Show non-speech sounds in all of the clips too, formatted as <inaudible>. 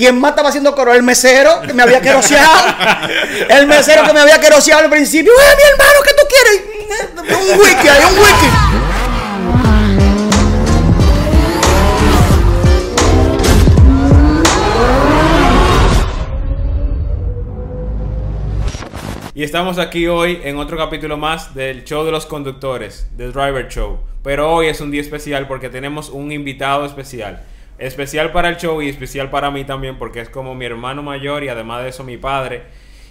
¿Quién más estaba haciendo coro? El mesero que me había queroseado. El mesero que me había queroseado al principio. ¡Eh, mi hermano, qué tú quieres! Un wiki, hay un wiki. Y estamos aquí hoy en otro capítulo más del show de los conductores, The Driver Show. Pero hoy es un día especial porque tenemos un invitado especial. Especial para el show y especial para mí también porque es como mi hermano mayor y además de eso mi padre.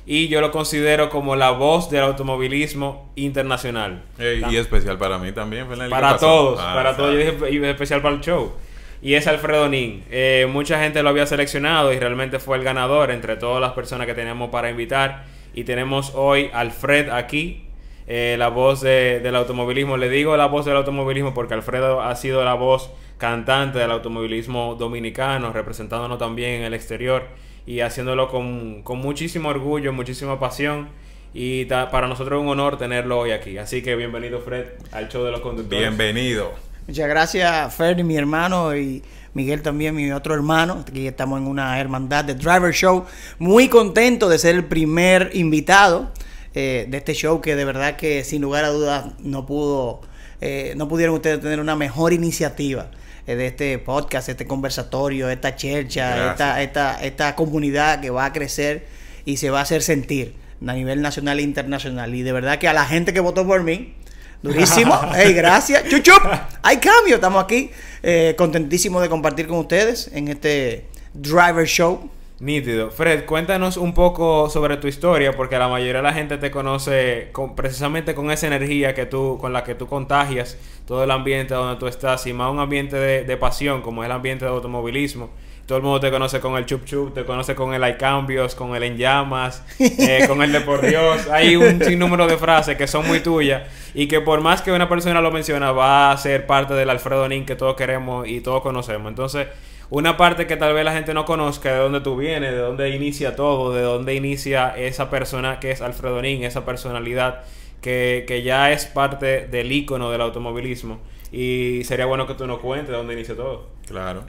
Y yo lo considero como la voz del automovilismo internacional. Ey, y especial para mí también, Fernández. Para todos, Ah, para todos. Yo exacto. dije y especial para el show. Y es Alfredo Nin. Eh, mucha gente lo había seleccionado y realmente fue el ganador entre todas las personas que teníamos para invitar. Y tenemos hoy Alfred aquí, eh, la voz de- del automovilismo. Le digo la voz del automovilismo porque Alfredo ha sido la voz cantante del automovilismo dominicano, representándonos también en el exterior y haciéndolo con, con muchísimo orgullo, muchísima pasión. Y ta- para nosotros es un honor tenerlo hoy aquí. Así que bienvenido, Fred, al show de los conductores. Bienvenido. Muchas gracias, Fer, mi hermano, y Miguel también, mi otro hermano. Aquí estamos en una hermandad de Driver Show. Muy contento de ser el primer invitado eh, de este show que de verdad que sin lugar a dudas no pudo, eh, no pudieron ustedes tener una mejor iniciativa eh, de este podcast, este conversatorio, esta chercha, esta, esta, esta comunidad que va a crecer y se va a hacer sentir a nivel nacional e internacional. Y de verdad que a la gente que votó por mí, durísimo, <laughs> hey, gracias, chuchup, hay cambio, estamos aquí, eh, contentísimo de compartir con ustedes en este Driver Show. Nítido. Fred, cuéntanos un poco sobre tu historia, porque la mayoría de la gente te conoce con- precisamente con esa energía que tú, con la que tú contagias todo el ambiente donde tú estás, y más un ambiente de, de pasión, como es el ambiente de automovilismo. Todo el mundo te conoce con el chup chup, te conoce con el hay cambios, con el en llamas, eh, <laughs> con el de por Dios. Hay un sinnúmero de frases que son muy tuyas y que por más que una persona lo menciona, va a ser parte del Alfredo Nin que todos queremos y todos conocemos. Entonces, una parte que tal vez la gente no conozca de dónde tú vienes, de dónde inicia todo, de dónde inicia esa persona que es Alfredo Nin, esa personalidad que, que ya es parte del icono del automovilismo. Y sería bueno que tú nos cuentes de dónde inicia todo. Claro.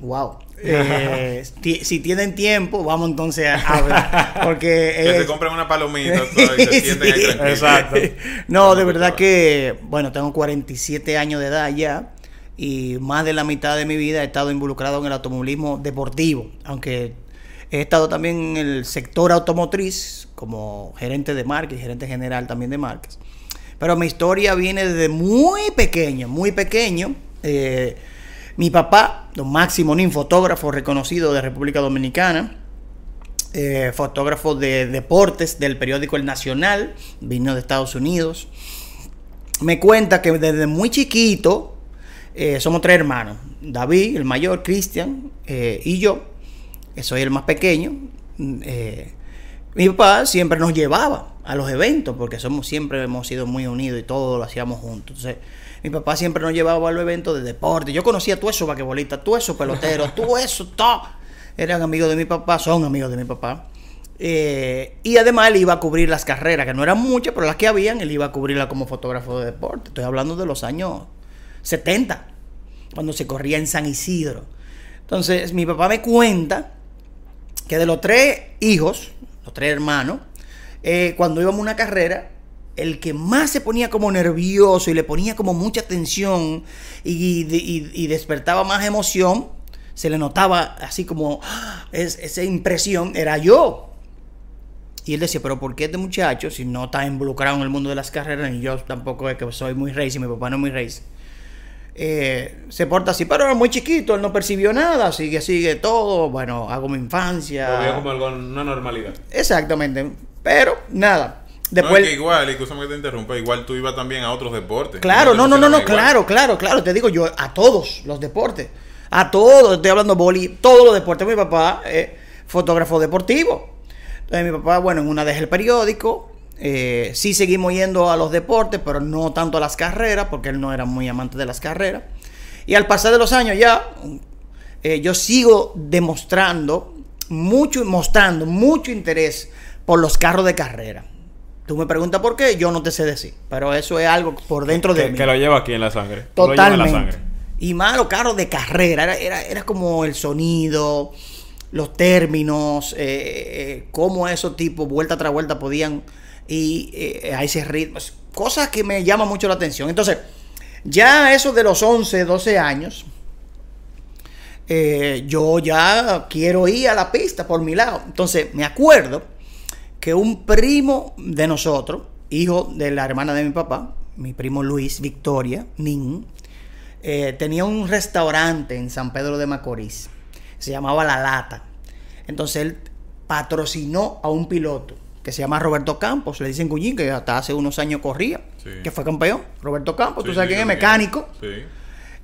Wow. <laughs> Eh, si tienen tiempo, vamos entonces a hablar. <laughs> Porque Que se compren una palomita y se <laughs> sienten ahí Sí. tranquilos. Exacto. No, de verdad que, bueno, tengo 47 años de edad ya y más de la mitad de mi vida he estado involucrado en el automovilismo deportivo, aunque he estado también en el sector automotriz como gerente de marcas gerente general también de marcas. Pero mi historia viene desde muy pequeño, muy pequeño. Eh, mi papá, don Máximo Nin, fotógrafo reconocido de República Dominicana, eh, fotógrafo de deportes del periódico El Nacional, vino de Estados Unidos. Me cuenta que desde muy chiquito eh, somos tres hermanos: David, el mayor, Cristian eh, y yo, que soy el más pequeño. Mm, eh, mi papá siempre nos llevaba a los eventos porque somos siempre hemos sido muy unidos y todo lo hacíamos juntos. Entonces, mi papá siempre nos llevaba a los eventos de deporte. Yo conocía todo eso basquetbolistas, todo eso peloteros, <laughs> todo eso, todo. Eran amigos de mi papá, son amigos de mi papá. Eh, y además él iba a cubrir las carreras, que no eran muchas, pero las que habían, él iba a cubrirlas como fotógrafo de deporte. Estoy hablando de los años 70, cuando se corría en San Isidro. Entonces, mi papá me cuenta que de los tres hijos, los tres hermanos, eh, cuando íbamos a una carrera, el que más se ponía como nervioso y le ponía como mucha tensión y, y- y despertaba más emoción, se le notaba así como ¡ah! es- esa impresión, era yo. Y él decía, pero ¿por qué este muchacho, si no está involucrado en el mundo de las carreras, y yo tampoco es que soy muy racing, mi papá no es muy racing, eh, se porta así, pero era muy chiquito, él no percibió nada, sigue, sigue todo, bueno, hago mi infancia. Lo veo como algo, una normalidad. Exactamente, pero nada. No, Después, es que igual, y escúchame que te interrumpa, igual tú ibas también a otros deportes. claro, no, no, no, no, claro, claro, claro, te digo yo, a todos los deportes, a todos, estoy hablando boli, todos los deportes, mi papá es fotógrafo deportivo. Entonces mi papá, bueno, en una deja el periódico, eh, sí seguimos yendo a los deportes, pero no tanto a las carreras, porque él no era muy amante de las carreras. Y al pasar de los años ya, eh, yo sigo demostrando mucho, mostrando mucho interés por los carros de carrera. Tú me preguntas por qué, yo no te sé decir, pero eso es algo por dentro de Que, mí. que lo lleva aquí en la sangre. En la Totalmente. sangre. Y más los carros de carrera, era, era, era como el sonido, los términos, eh, eh, cómo esos tipos, vuelta tras vuelta, podían ir eh, a ese ritmo. Cosas que me llaman mucho la atención. Entonces, ya eso de los 11, 12 años, eh, yo ya quiero ir a la pista por mi lado. Entonces, me acuerdo que un primo de nosotros, hijo de la hermana de mi papá, mi primo Luis Victoria, Nin, eh, tenía un restaurante en San Pedro de Macorís. Se llamaba La Lata. Entonces él patrocinó a un piloto que se llama Roberto Campos, le dicen Cuñín, que hasta hace unos años corría, Sí. que fue campeón. Roberto Campos, tú sabes quién es, mecánico. Sí.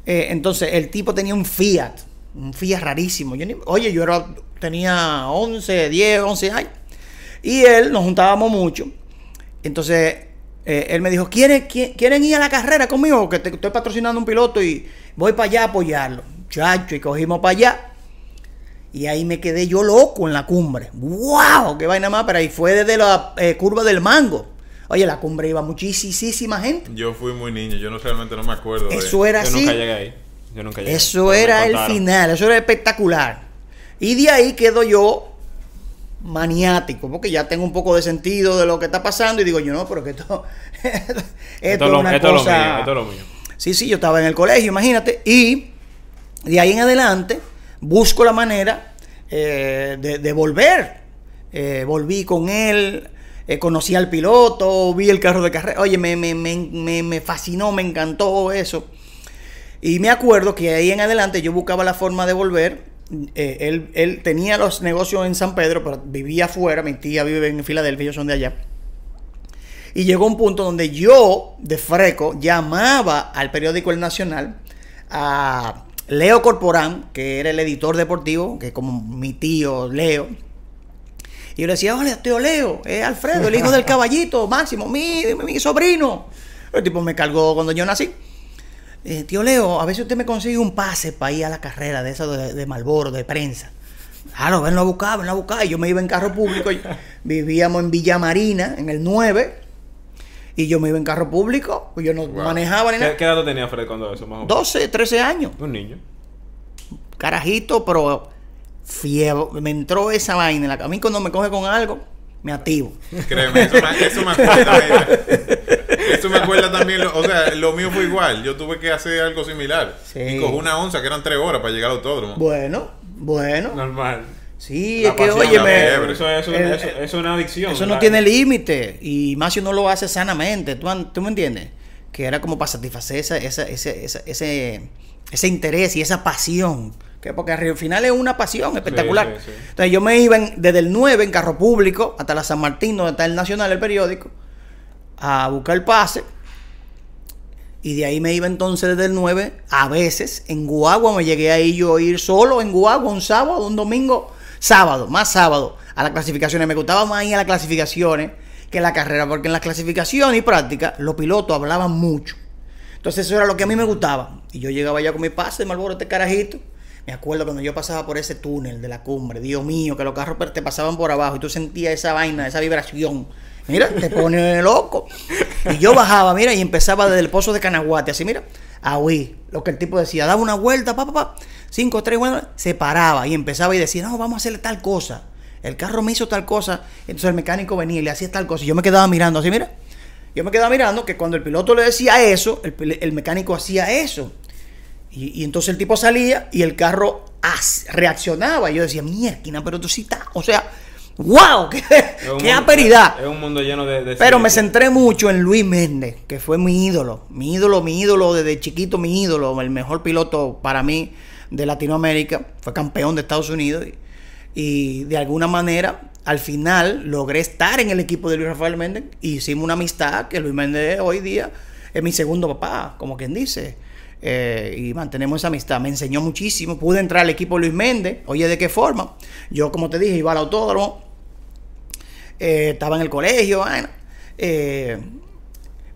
Eh, entonces el tipo tenía un Fiat, un Fiat rarísimo. Yo ni- oye, yo era, tenía 11, 10, 11 años. Y él, nos juntábamos mucho. Entonces eh, él me dijo, ¿quieren, qui- ¿quieren ir a la carrera conmigo? Que te- estoy patrocinando un piloto y voy para allá a apoyarlo. Chacho, y cogimos para allá. Y ahí me quedé yo loco en la cumbre. ¡Wow! ¡Qué vaina más! Pero ahí fue desde la eh, curva del mango. Oye, la cumbre iba muchísima gente. Yo fui muy niño, yo no realmente no me acuerdo. de- Eso era Yo así. nunca llegué ahí. Yo nunca llegué. Eso era el final, eso era espectacular. Y de ahí quedo yo maniático, porque ya tengo un poco de sentido de lo que está pasando y digo yo, no, pero que esto, <laughs> esto, Esto, es lo, una esto es lo cosa... mío. Esto es lo mío. Sí, sí, yo estaba en el colegio, imagínate, y de ahí en adelante busco la manera eh, de, volver. Eh, volví con él, eh, conocí al piloto, vi el carro de carrera. Oye, me, me, me, me, fascinó, me encantó eso. Y me acuerdo que ahí en adelante yo buscaba la forma de volver. Él, él tenía los negocios en San Pedro, pero vivía afuera. Mi tía vive en Filadelfia, ellos son de allá. Y llegó un punto donde yo, de freco, llamaba al periódico El Nacional a Leo Corporán, que era el editor deportivo, que como mi tío Leo. Y yo le decía, hola, tío Leo, es Alfredo, el hijo del caballito, Máximo, mi, mi sobrino. El tipo me cargó cuando yo nací. Eh, tío Leo, a ver si usted me consigue un pase para ir a la carrera de esa de, de Malboro, de prensa. Claro, venlo a buscar, venlo a buscar. Y yo me iba en carro público. <laughs> Vivíamos en Villa Marina, en el 9. Y yo me iba en carro público. Pues yo no Wow. manejaba ni ¿Qué, nada. qué edad tú tenías, Fred, cuando eso? Más o menos? 12, 13 años. Un niño. Carajito, pero fiebre. Me entró esa vaina. en la- A mí cuando me coge con algo, me activo. Créeme, eso me, eso me acuerda. <laughs> Eso me acuerda también. lo- o sea, lo mío fue igual. Yo tuve que hacer algo similar. Sí. Y cogí una onza que eran tres horas para llegar al autódromo. Bueno, bueno. Normal. Sí, La es que, oye. Eso, el- eso- eso es una adicción. Eso no tiene límite. Y más si uno lo hace sanamente. ¿Tú, tú me entiendes? Que era como para satisfacer esa, esa- ese, esa- ese, ese interés y esa pasión. Que porque al final es una pasión espectacular. sí, sí. Entonces yo me iba en- desde el 9 en carro público hasta la San Martín, donde está el Nacional, el periódico, a buscar el pase. Y de ahí me iba entonces desde el 9, a veces en Guagua me llegué ahí yo a ir solo en Guagua un sábado, un domingo, sábado, más sábado, a las clasificaciones. Me gustaba más ir a las clasificaciones que la carrera, porque en las clasificaciones y prácticas los pilotos hablaban mucho. Entonces eso era lo que a mí me gustaba. Y yo llegaba ya con mi pase de Marlboro, este carajito. Me acuerdo cuando yo pasaba por ese túnel de la cumbre, Dios mío, que los carros te pasaban por abajo y tú sentías esa vaina, esa vibración. Mira, te pone <laughs> loco. Y yo bajaba, mira, y empezaba desde el pozo de Canaguate, así, mira, a huir. Lo que el tipo decía, daba una vuelta, pa, pa, pa, cinco, tres, bueno, se paraba y empezaba y decía, no, vamos a hacerle tal cosa. El carro me hizo tal cosa. Entonces el mecánico venía y le hacía tal cosa. Y yo me quedaba mirando así, mira. Yo me quedaba mirando que cuando el piloto le decía eso, el, el mecánico hacía eso. Y, y entonces el tipo salía y el carro as- reaccionaba. Y yo decía, mierda, pero tú sí estás. O sea, ¡wow! <laughs> ¡Qué, qué mundo- asperidad! Es un mundo lleno de. de Pero me centré mucho en Luis Méndez, que fue mi ídolo. Mi ídolo, mi ídolo desde chiquito, mi ídolo. El mejor piloto para mí de Latinoamérica. Fue campeón de Estados Unidos. Y, de alguna manera, al final, logré estar en el equipo de Luis Rafael Méndez. Y hicimos una amistad que Luis Méndez hoy día es mi segundo papá, como quien dice. Eh, y mantenemos esa amistad. Me enseñó muchísimo. Pude entrar al equipo Luis Méndez. Oye, ¿de qué forma? Yo, como te dije, iba al autódromo. Eh, estaba en el colegio. Eh,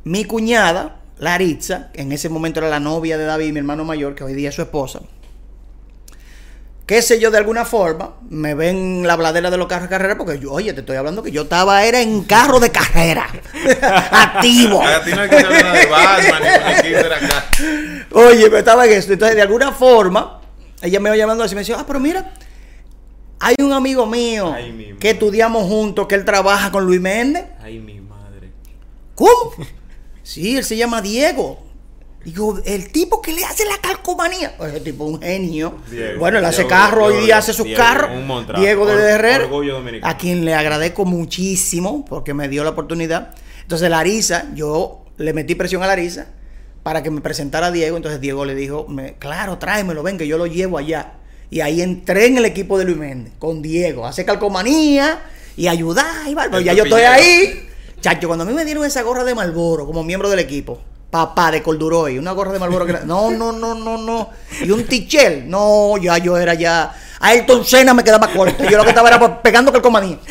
mi cuñada, Laritza, en ese momento era la novia de David, mi hermano mayor, que hoy día es su esposa. Qué sé yo, de alguna forma, me ven la bladera de los carros de carrera, porque yo, oye, te estoy hablando que yo estaba, era en carro de carrera, <laughs> activo. Oye, pero estaba en esto. Entonces, de alguna forma, ella me iba llamando así me decía, ah, pero mira, Hay un amigo mío Ay, que estudiamos juntos, que él trabaja con Luis Méndez. Ay, mi madre. ¿Cómo? Sí, él se llama Diego. Digo, el tipo que le hace la calcomanía. Ese tipo es un genio. Diego. bueno, él hace Diego, carro, hoy día hace sus Diego, carros. Diego de Or- Herrera. A quien le agradezco muchísimo porque me dio la oportunidad. Entonces, Larisa, yo le metí presión a Larisa para que me presentara a Diego. Entonces, Diego le dijo, me, claro, tráemelo, ven, que yo lo llevo allá. Y ahí entré en el equipo de Luis Méndez con Diego. Hace calcomanía y ayudar. Y ya yo estoy ahí. Chacho, cuando a mí me dieron esa gorra de Malboro como miembro del equipo, papá de Corduroy, una gorra de Malboro que no, no, no, no, no, y un tichel, no, ya yo era ya, a Ayrton Senna me quedaba corto, yo lo que estaba era pegando calcomanía. <laughs>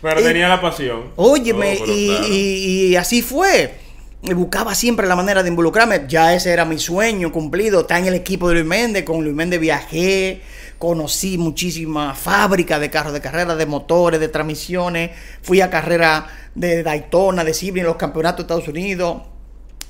Pero Y- tenía la pasión. Óyeme, Oh, y, claro. y- y así fue. Buscaba siempre la manera de involucrarme. Ya ese era mi sueño cumplido. Está en el equipo de Luis Méndez. Con Luis Méndez viajé. Conocí muchísimas fábricas de carros de carrera, de motores, de transmisiones. Fui a carrera de Daytona, de Sebring, los campeonatos de Estados Unidos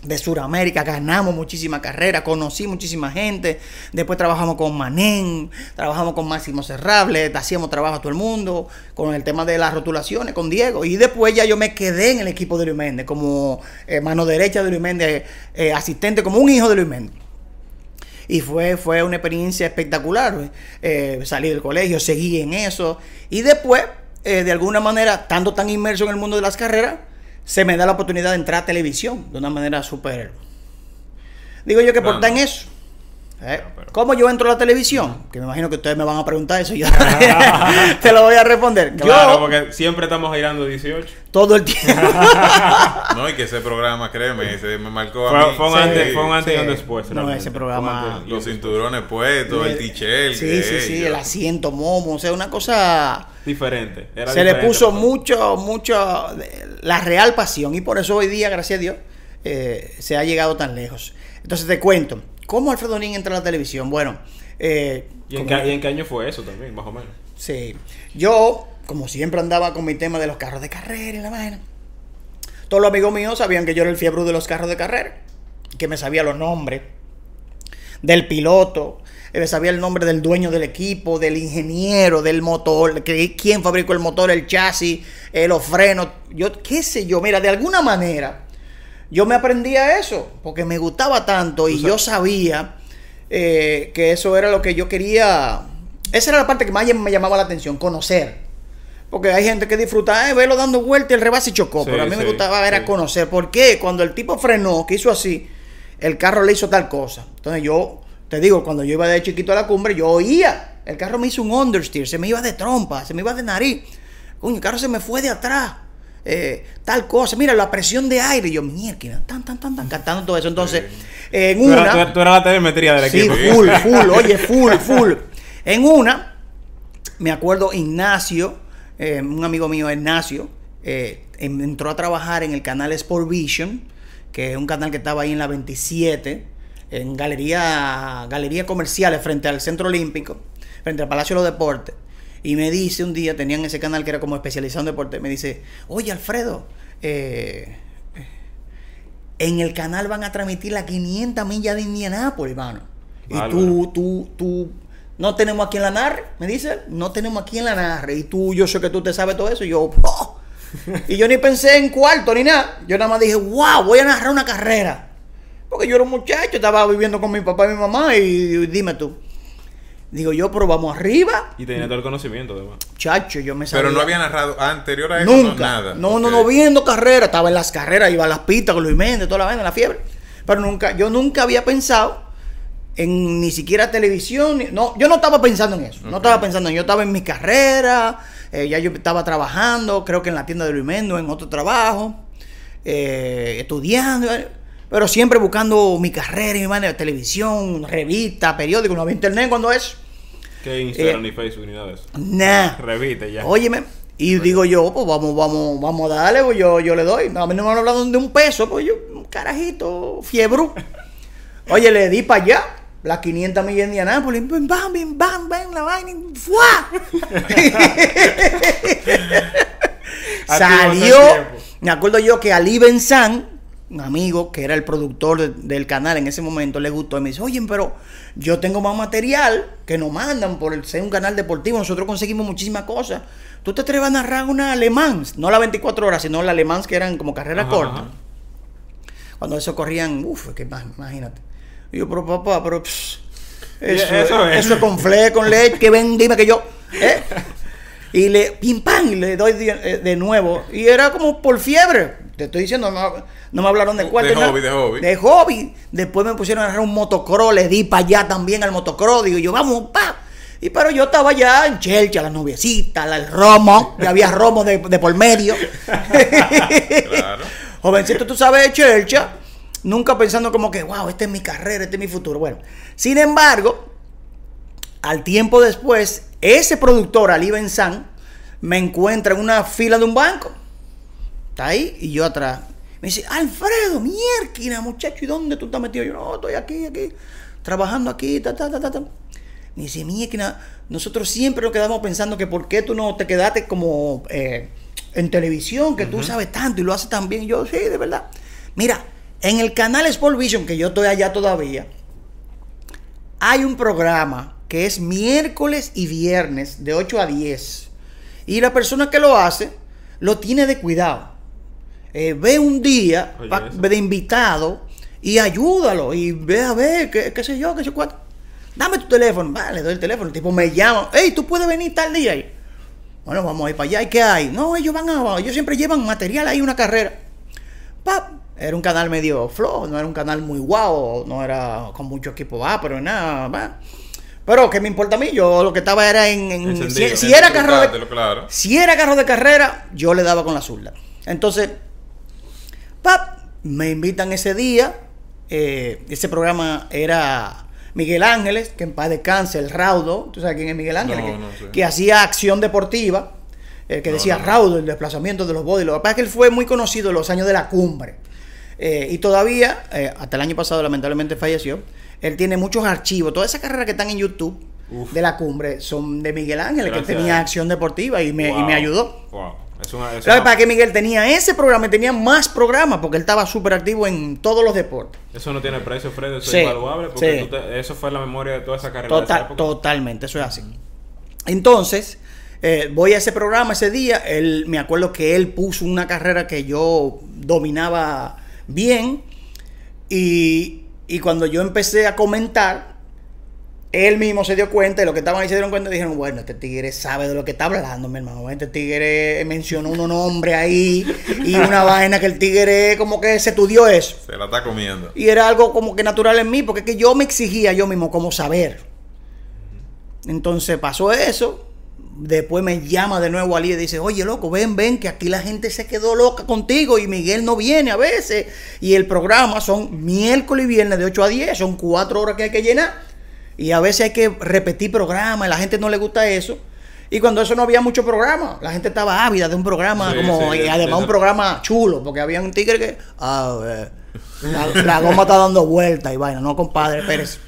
de Sudamérica, ganamos muchísimas carreras, conocí muchísima gente, después trabajamos con Manén, trabajamos con Máximo Cerrable, hacíamos trabajo a todo el mundo, con el tema de las rotulaciones, con Diego, y después ya yo me quedé en el equipo de Luis Méndez, como eh, mano derecha de Luis Méndez, eh, asistente, como un hijo de Luis Méndez. Y fue, fue una experiencia espectacular. Eh, salí del colegio, seguí en eso. Y después, eh, de alguna manera, estando tan inmerso en el mundo de las carreras, se me da la oportunidad de entrar a televisión de una manera súper. Digo yo que por no. eso. ¿eh? ¿Cómo yo entro a la televisión? Que me imagino que ustedes me van a preguntar eso. y Yo <laughs> <laughs> te lo voy a responder. Claro, yo, porque siempre estamos girando 18. Todo el tiempo. <laughs> No, y que ese programa, créeme, ese me marcó a Fue, mí. fue un Sí, antes, fue un antes y un después. No, realmente. ese programa- Los cinturones puestos, el tichel. Sí, que sí, sí, el asiento momo, o sea, una cosa Diferente. era se le puso mucho, mucho, la real pasión y por eso hoy día, gracias a Dios, eh, se ha llegado tan lejos. Entonces te cuento, ¿cómo Alfredo Nin entra a la televisión? Bueno, eh, ¿Y en, qué, y en qué año fue eso también, más o menos? sí, yo, como siempre andaba con mi tema de los carros de carrera y la vaina, todos los amigos míos sabían que yo era el fiebre de los carros de carrera, que me sabía los nombres del piloto, eh, me sabía el nombre del dueño del equipo, del ingeniero, del motor, que, quién fabricó el motor, el chasis, eh, los frenos, yo qué sé yo, mira, de alguna manera yo me aprendía eso, porque me gustaba tanto y yo sabía eh, que eso era lo que yo quería, esa era la parte que más me llamaba la atención, conocer. Porque hay gente que disfruta, eh, verlo dando vueltas y el rebase y chocó. Sí, pero a mí me gustaba era sí. conocer. ¿Por qué? Cuando el tipo frenó, que hizo así, el carro le hizo tal cosa. Entonces yo, te digo, cuando yo iba de chiquito a la cumbre, yo oía. El carro me hizo un understeer, se me iba de trompa, se me iba de nariz. Coño, el carro se me fue de atrás. eh, tal cosa, mira la presión de aire. Y yo, mierda, tan, tan, tan, tan, cantando todo eso. Entonces, en Tú una. eras, tú eras- tú eras la telemetría del Sí, equipo. full, full, oye, <laughs> full, full. En una, me acuerdo Ignacio, eh, un amigo mío, Ignacio, eh, em- entró a trabajar en el canal Sport Vision, que es un canal que estaba ahí en la 27, en galería, galería comerciales frente al Centro Olímpico, frente al Palacio de los Deportes. Y me dice un día, tenían ese canal que era como especializado en deporte, me dice, oye Alfredo, eh, en el canal van a transmitir las 500 millas de Indianápolis, hermano. Y tú, tú, tú, no tenemos aquí en la NAR, me dice, no tenemos aquí en la NAR. Y tú, yo sé que tú te sabes todo eso. Y yo, "Oh". <laughs> y yo ni pensé en cuarto ni nada. Yo nada más dije, wow, voy a narrar una carrera. Porque yo era un muchacho, estaba viviendo con mi papá y mi mamá. Y, y dime tú. Digo yo, pero vamos arriba. Y tenía todo el conocimiento, además. Chacho, yo me sabía. Pero no había narrado anterior a eso, Nunca. no, nada. No, no, no, viendo carreras. Estaba en las carreras, iba a las pistas con Luis Méndez, toda la vaina, la fiebre. Pero nunca, yo nunca había pensado en ni siquiera televisión. no, yo no estaba pensando en eso. No estaba pensando en Yo estaba en mi carrera. eh, ya yo estaba trabajando, creo que en la tienda de Luis Méndez, o en otro trabajo. eh, estudiando. eh, Pero siempre buscando mi carrera y mi manera de televisión, revista, periódico. No había internet cuando eso. Que Instagram Eh, ni Facebook ni nada de eso. Nah. Revite ya. Óyeme. Y digo yo, pues vamos, vamos, vamos a darle, pues yo, yo le doy. A mí no me han hablado de un peso, pues yo, un carajito, fiebre. Oye, le di para allá las 500 millas de Indianápolis. Bam, bam, bam, bam, la vaina. ¡fua! <laughs> Salió. Me acuerdo yo que Ali Benzán, un amigo que era el productor de- del canal en ese momento, le gustó y me dice, oye, pero yo tengo más material que nos mandan por el, ser un canal deportivo, nosotros conseguimos muchísimas cosas. ¿Tú te atreves a narrar una alemán? No la 24 horas, sino la alemán que eran como carreras cortas. Cuando eso corrían, uff, que ima- imagínate. Y yo, pero papá, pero pss, eso, eso es. eso es con fle, con leche, que ven, dime que yo. ¿eh? Y le, pim pam, y le doy de, eh, de nuevo. Y era como por fiebre. Te estoy diciendo, no, no me hablaron de cuál. De hobby, de hobby. De hobby. Después me pusieron a agarrar un motocross, le di para allá también al motocross. Digo yo, vamos, pa. Y pero yo estaba ya en Chelcha, la noviecita, la- el romo, ya había romo de, de por medio. <laughs> Claro. <laughs> Jovencito, tú sabes, Chelcha, nunca pensando como que, wow, esta es mi carrera, este es mi futuro. Bueno, sin embargo, al tiempo después, ese productor, Ali Benzán, me encuentra en una fila de un banco. Está ahí y yo atrás. Me dice, Alfredo, mierda, muchacho, ¿y dónde tú estás metido? Yo, no, estoy aquí, aquí, trabajando aquí, ta, ta, ta, ta, ta. Me dice, mierda, nosotros siempre nos quedamos pensando que por qué tú no te quedaste como eh, en televisión, que tú sabes tanto y lo haces tan bien. Yo, sí, de verdad. Mira, en el canal Sport Vision, que yo estoy allá todavía, hay un programa que es miércoles y viernes de 8 a 10. Y la persona que lo hace lo tiene de cuidado. Eh, ve un día Oye, pa- de invitado y ayúdalo. Y ve a ver, qué, qué sé yo, qué sé cuánto. Dame tu teléfono. Vale, le doy el teléfono. El tipo me llama. Hey, tú puedes venir tal día. Y, bueno, vamos a ir para allá. ¿Y qué hay? No, ellos van a. Ellos siempre llevan material ahí, una carrera. Pap. Era un canal medio flojo, no era un canal muy guau, no era con mucho equipo va, pero nada, va. Pero ¿qué me importa a mí? Yo lo que estaba era en... en- si, Encendido. si era carro de, claro. si era carro de carrera, yo le daba con la zurda. Entonces, pap, me invitan ese día. eh, ese programa era Miguel Ángeles, que en paz descanse, el Raudo. ¿Tú sabes quién es Miguel Ángeles? No, que, no sé. que hacía acción deportiva. El que No, decía. Raudo, el desplazamiento de los bodies. Lo que pasa es que él fue muy conocido en los años de la cumbre. Eh, y todavía, eh, hasta el año pasado lamentablemente falleció, él tiene muchos archivos. Todas esas carreras que están en YouTube Uf. de la cumbre son de Miguel Ángeles, Gracias que tenía acción deportiva y me, y me ayudó. Wow. Es una, es Claro, una- para que Miguel tenía ese programa y tenía más programas porque él estaba súper activo en todos los deportes. Eso no tiene precio, Fred, eso Sí, es invaluable. Porque sí. tú te- eso fue la memoria de toda esa carrera. de esa Total, época. totalmente, eso es así. Entonces, eh, voy a ese programa ese día. Él, me acuerdo que él puso una carrera que yo dominaba bien. Y, y cuando yo empecé a comentar, él mismo se dio cuenta y los que estaban ahí se dieron cuenta y dijeron, bueno, este tigre sabe de lo que está hablando, mi hermano. Este tigre mencionó unos nombres ahí y una <laughs> vaina que el tigre como que se estudió eso. Se la está comiendo. Y era algo como que natural en mí, porque es que yo me exigía yo mismo como saber. Entonces pasó eso. Después me llama de nuevo Ali y dice, oye loco, ven, ven, que aquí la gente se quedó loca contigo y Miguel no viene a veces. Y el programa son miércoles y viernes de 8 a 10, son cuatro horas que hay que llenar. Y a veces hay que repetir programas, y la gente no le gusta eso. Y cuando eso no había mucho programa, la gente estaba ávida de un programa, Sí, como, sí, y además sí. un programa chulo, porque había un tigre que, ah, eh, la, la goma está dando vuelta y vaina, no compadre, Pérez.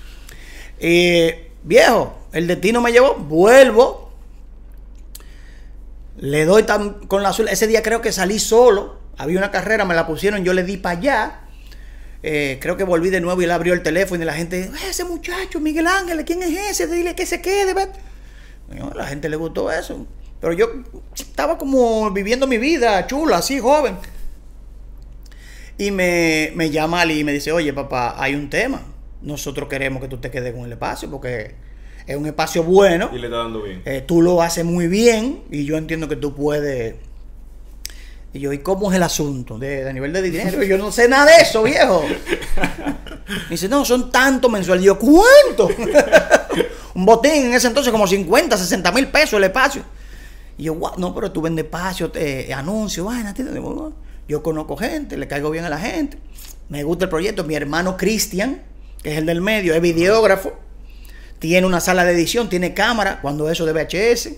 Eh, viejo, el destino me llevó, vuelvo, le doy tan, con la azul, ese día creo que salí solo, había una carrera, me la pusieron, yo le di para allá. Eh, creo que volví de nuevo y él abrió el teléfono y la gente, "Eh, ese muchacho, Miguel Ángel, ¿quién es ese? Dile que se quede. ven". Y yo, a la gente le gustó eso. Pero yo estaba como viviendo mi vida chula, así, joven. Y me, me llama Ali y me dice, oye papá, hay un tema. Nosotros queremos que tú te quedes con el espacio porque es un espacio bueno. Y le está dando bien. Eh, tú lo haces muy bien y yo entiendo que tú puedes. Y yo, ¿y cómo es el asunto de, de nivel de dinero? Yo no sé nada de eso, viejo. <laughs> Me dice, no, son tanto mensual. Y yo, ¿cuánto? <laughs> Un botín en ese entonces como 50, 60 mil pesos el espacio. Y yo, "Guau, no, pero tú vendes espacio, eh, anuncios, vaina. Yo conozco gente, le caigo bien a la gente. Me gusta el proyecto. Mi hermano Cristian, que es el del medio, es videógrafo. Tiene una sala de edición, tiene cámara, cuando eso de VHS.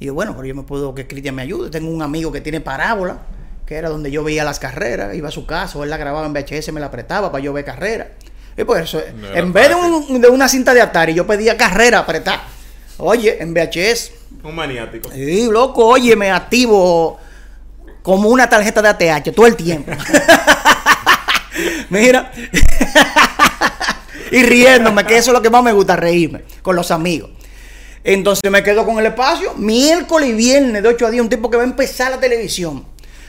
Y yo, bueno, pero yo me puedo que Cristian me ayude. Tengo un amigo que tiene parábola, que era donde yo veía las carreras. Iba a su casa, o él la grababa en VHS, me la apretaba para yo ver carreras. Y por eso, No era en vez de, un- de una cinta de Atari, yo pedía carrera apretar. Oye, en VHS. Un maniático. Sí, loco, oye, me activo como una tarjeta de ATH todo el tiempo. <laughs> Mira. <laughs> y riéndome, que eso es lo que más me gusta, reírme con los amigos. Entonces me quedo con el espacio, miércoles y viernes de 8 a 10, un tipo que va a empezar la televisión.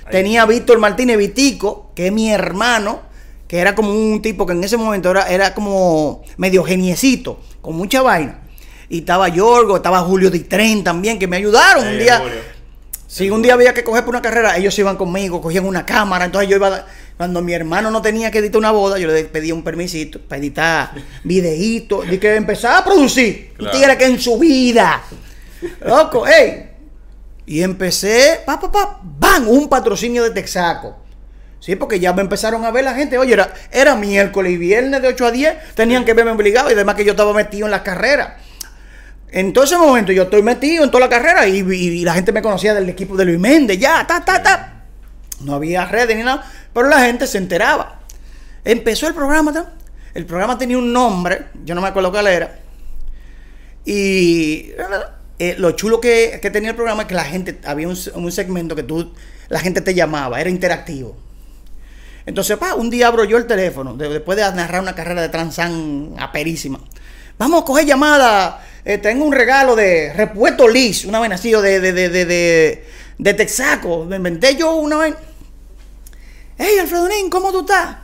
Tenía a Víctor Martínez Vitico, que es mi hermano, que era como un tipo que en ese momento era, era como medio geniecito, con mucha vaina. Y estaba Yorgo, estaba Julio Ditren también, que me ayudaron un día. Si un día había que coger por una carrera, ellos iban conmigo, cogían una cámara, entonces yo iba, cuando mi hermano no tenía que editar una boda, yo le pedía un permisito para editar videitos, y que empezaba a producir. Claro. Un tigre que en su vida, loco, ey. Y empecé, pa, pa, pa, ¡bam! Un patrocinio de Texaco. Sí, porque ya me empezaron a ver la gente. Oye, era, era miércoles y viernes de 8 a 10, tenían que verme obligado y además que yo estaba metido en la carrera. En todo ese momento yo estoy metido en toda la carrera y, y- y la gente me conocía del equipo de Luis Méndez, ya, ta, ta, ta. No había redes ni nada, pero la gente se enteraba. Empezó el programa, el programa tenía un nombre, yo no me acuerdo cuál era. Y eh, lo chulo que, que tenía el programa es que la gente, había un, un segmento que tú, la gente te llamaba, era interactivo. Entonces, pa, un día abro yo el teléfono, de- después de narrar una carrera de Transan aperísima. Vamos a coger llamada. eh, tengo un regalo de repuesto Liz, una vaina así, de, de, de, de, de Texaco. Me inventé yo una vaina. Hey, Alfredonín, ¿cómo tú estás?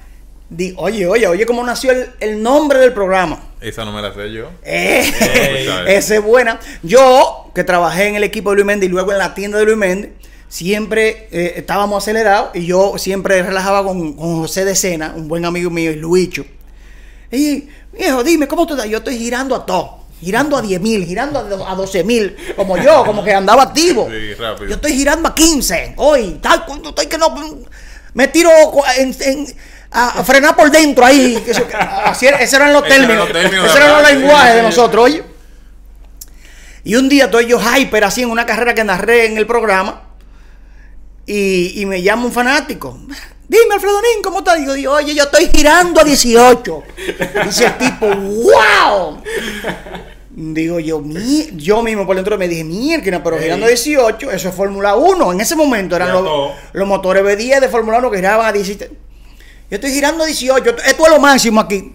Di, oye, oye, oye, cómo nació el, el nombre del programa. Esa no me la sé yo. Eh, esa <laughs> es buena. Yo, que trabajé en el equipo de Luis Méndez y luego en la tienda de Luis Méndez, siempre eh, estábamos acelerados y yo siempre relajaba con, con José de Sena, un buen amigo mío, y Luicho. Y, viejo, dime, ¿cómo tú estás? Yo estoy girando a todo. Girando a 10 mil, girando a, do- a 12 mil, como yo, como que andaba activo. Sí, rápido. Yo estoy girando a 15. Hoy, tal, cuando estoy que no. Me tiro en- en- a, a frenar por dentro ahí. eso- <laughs> así esos eran los términos. Esos eran los lenguajes de nosotros, oye. Y un día estoy yo hyper así en una carrera que narré en el programa. Y, y me llama un fanático. Dime, Alfredonín, ¿cómo estás? Digo, digo, oye, yo estoy girando a 18. Dice el tipo, ¡wow! Digo yo, mi- yo mismo por dentro me dije, mierda, pero girando a 18, eso es Fórmula 1. En ese momento eran los, motores B10 de Fórmula 1 que giraban a 17. Yo estoy girando a 18, esto es lo máximo aquí.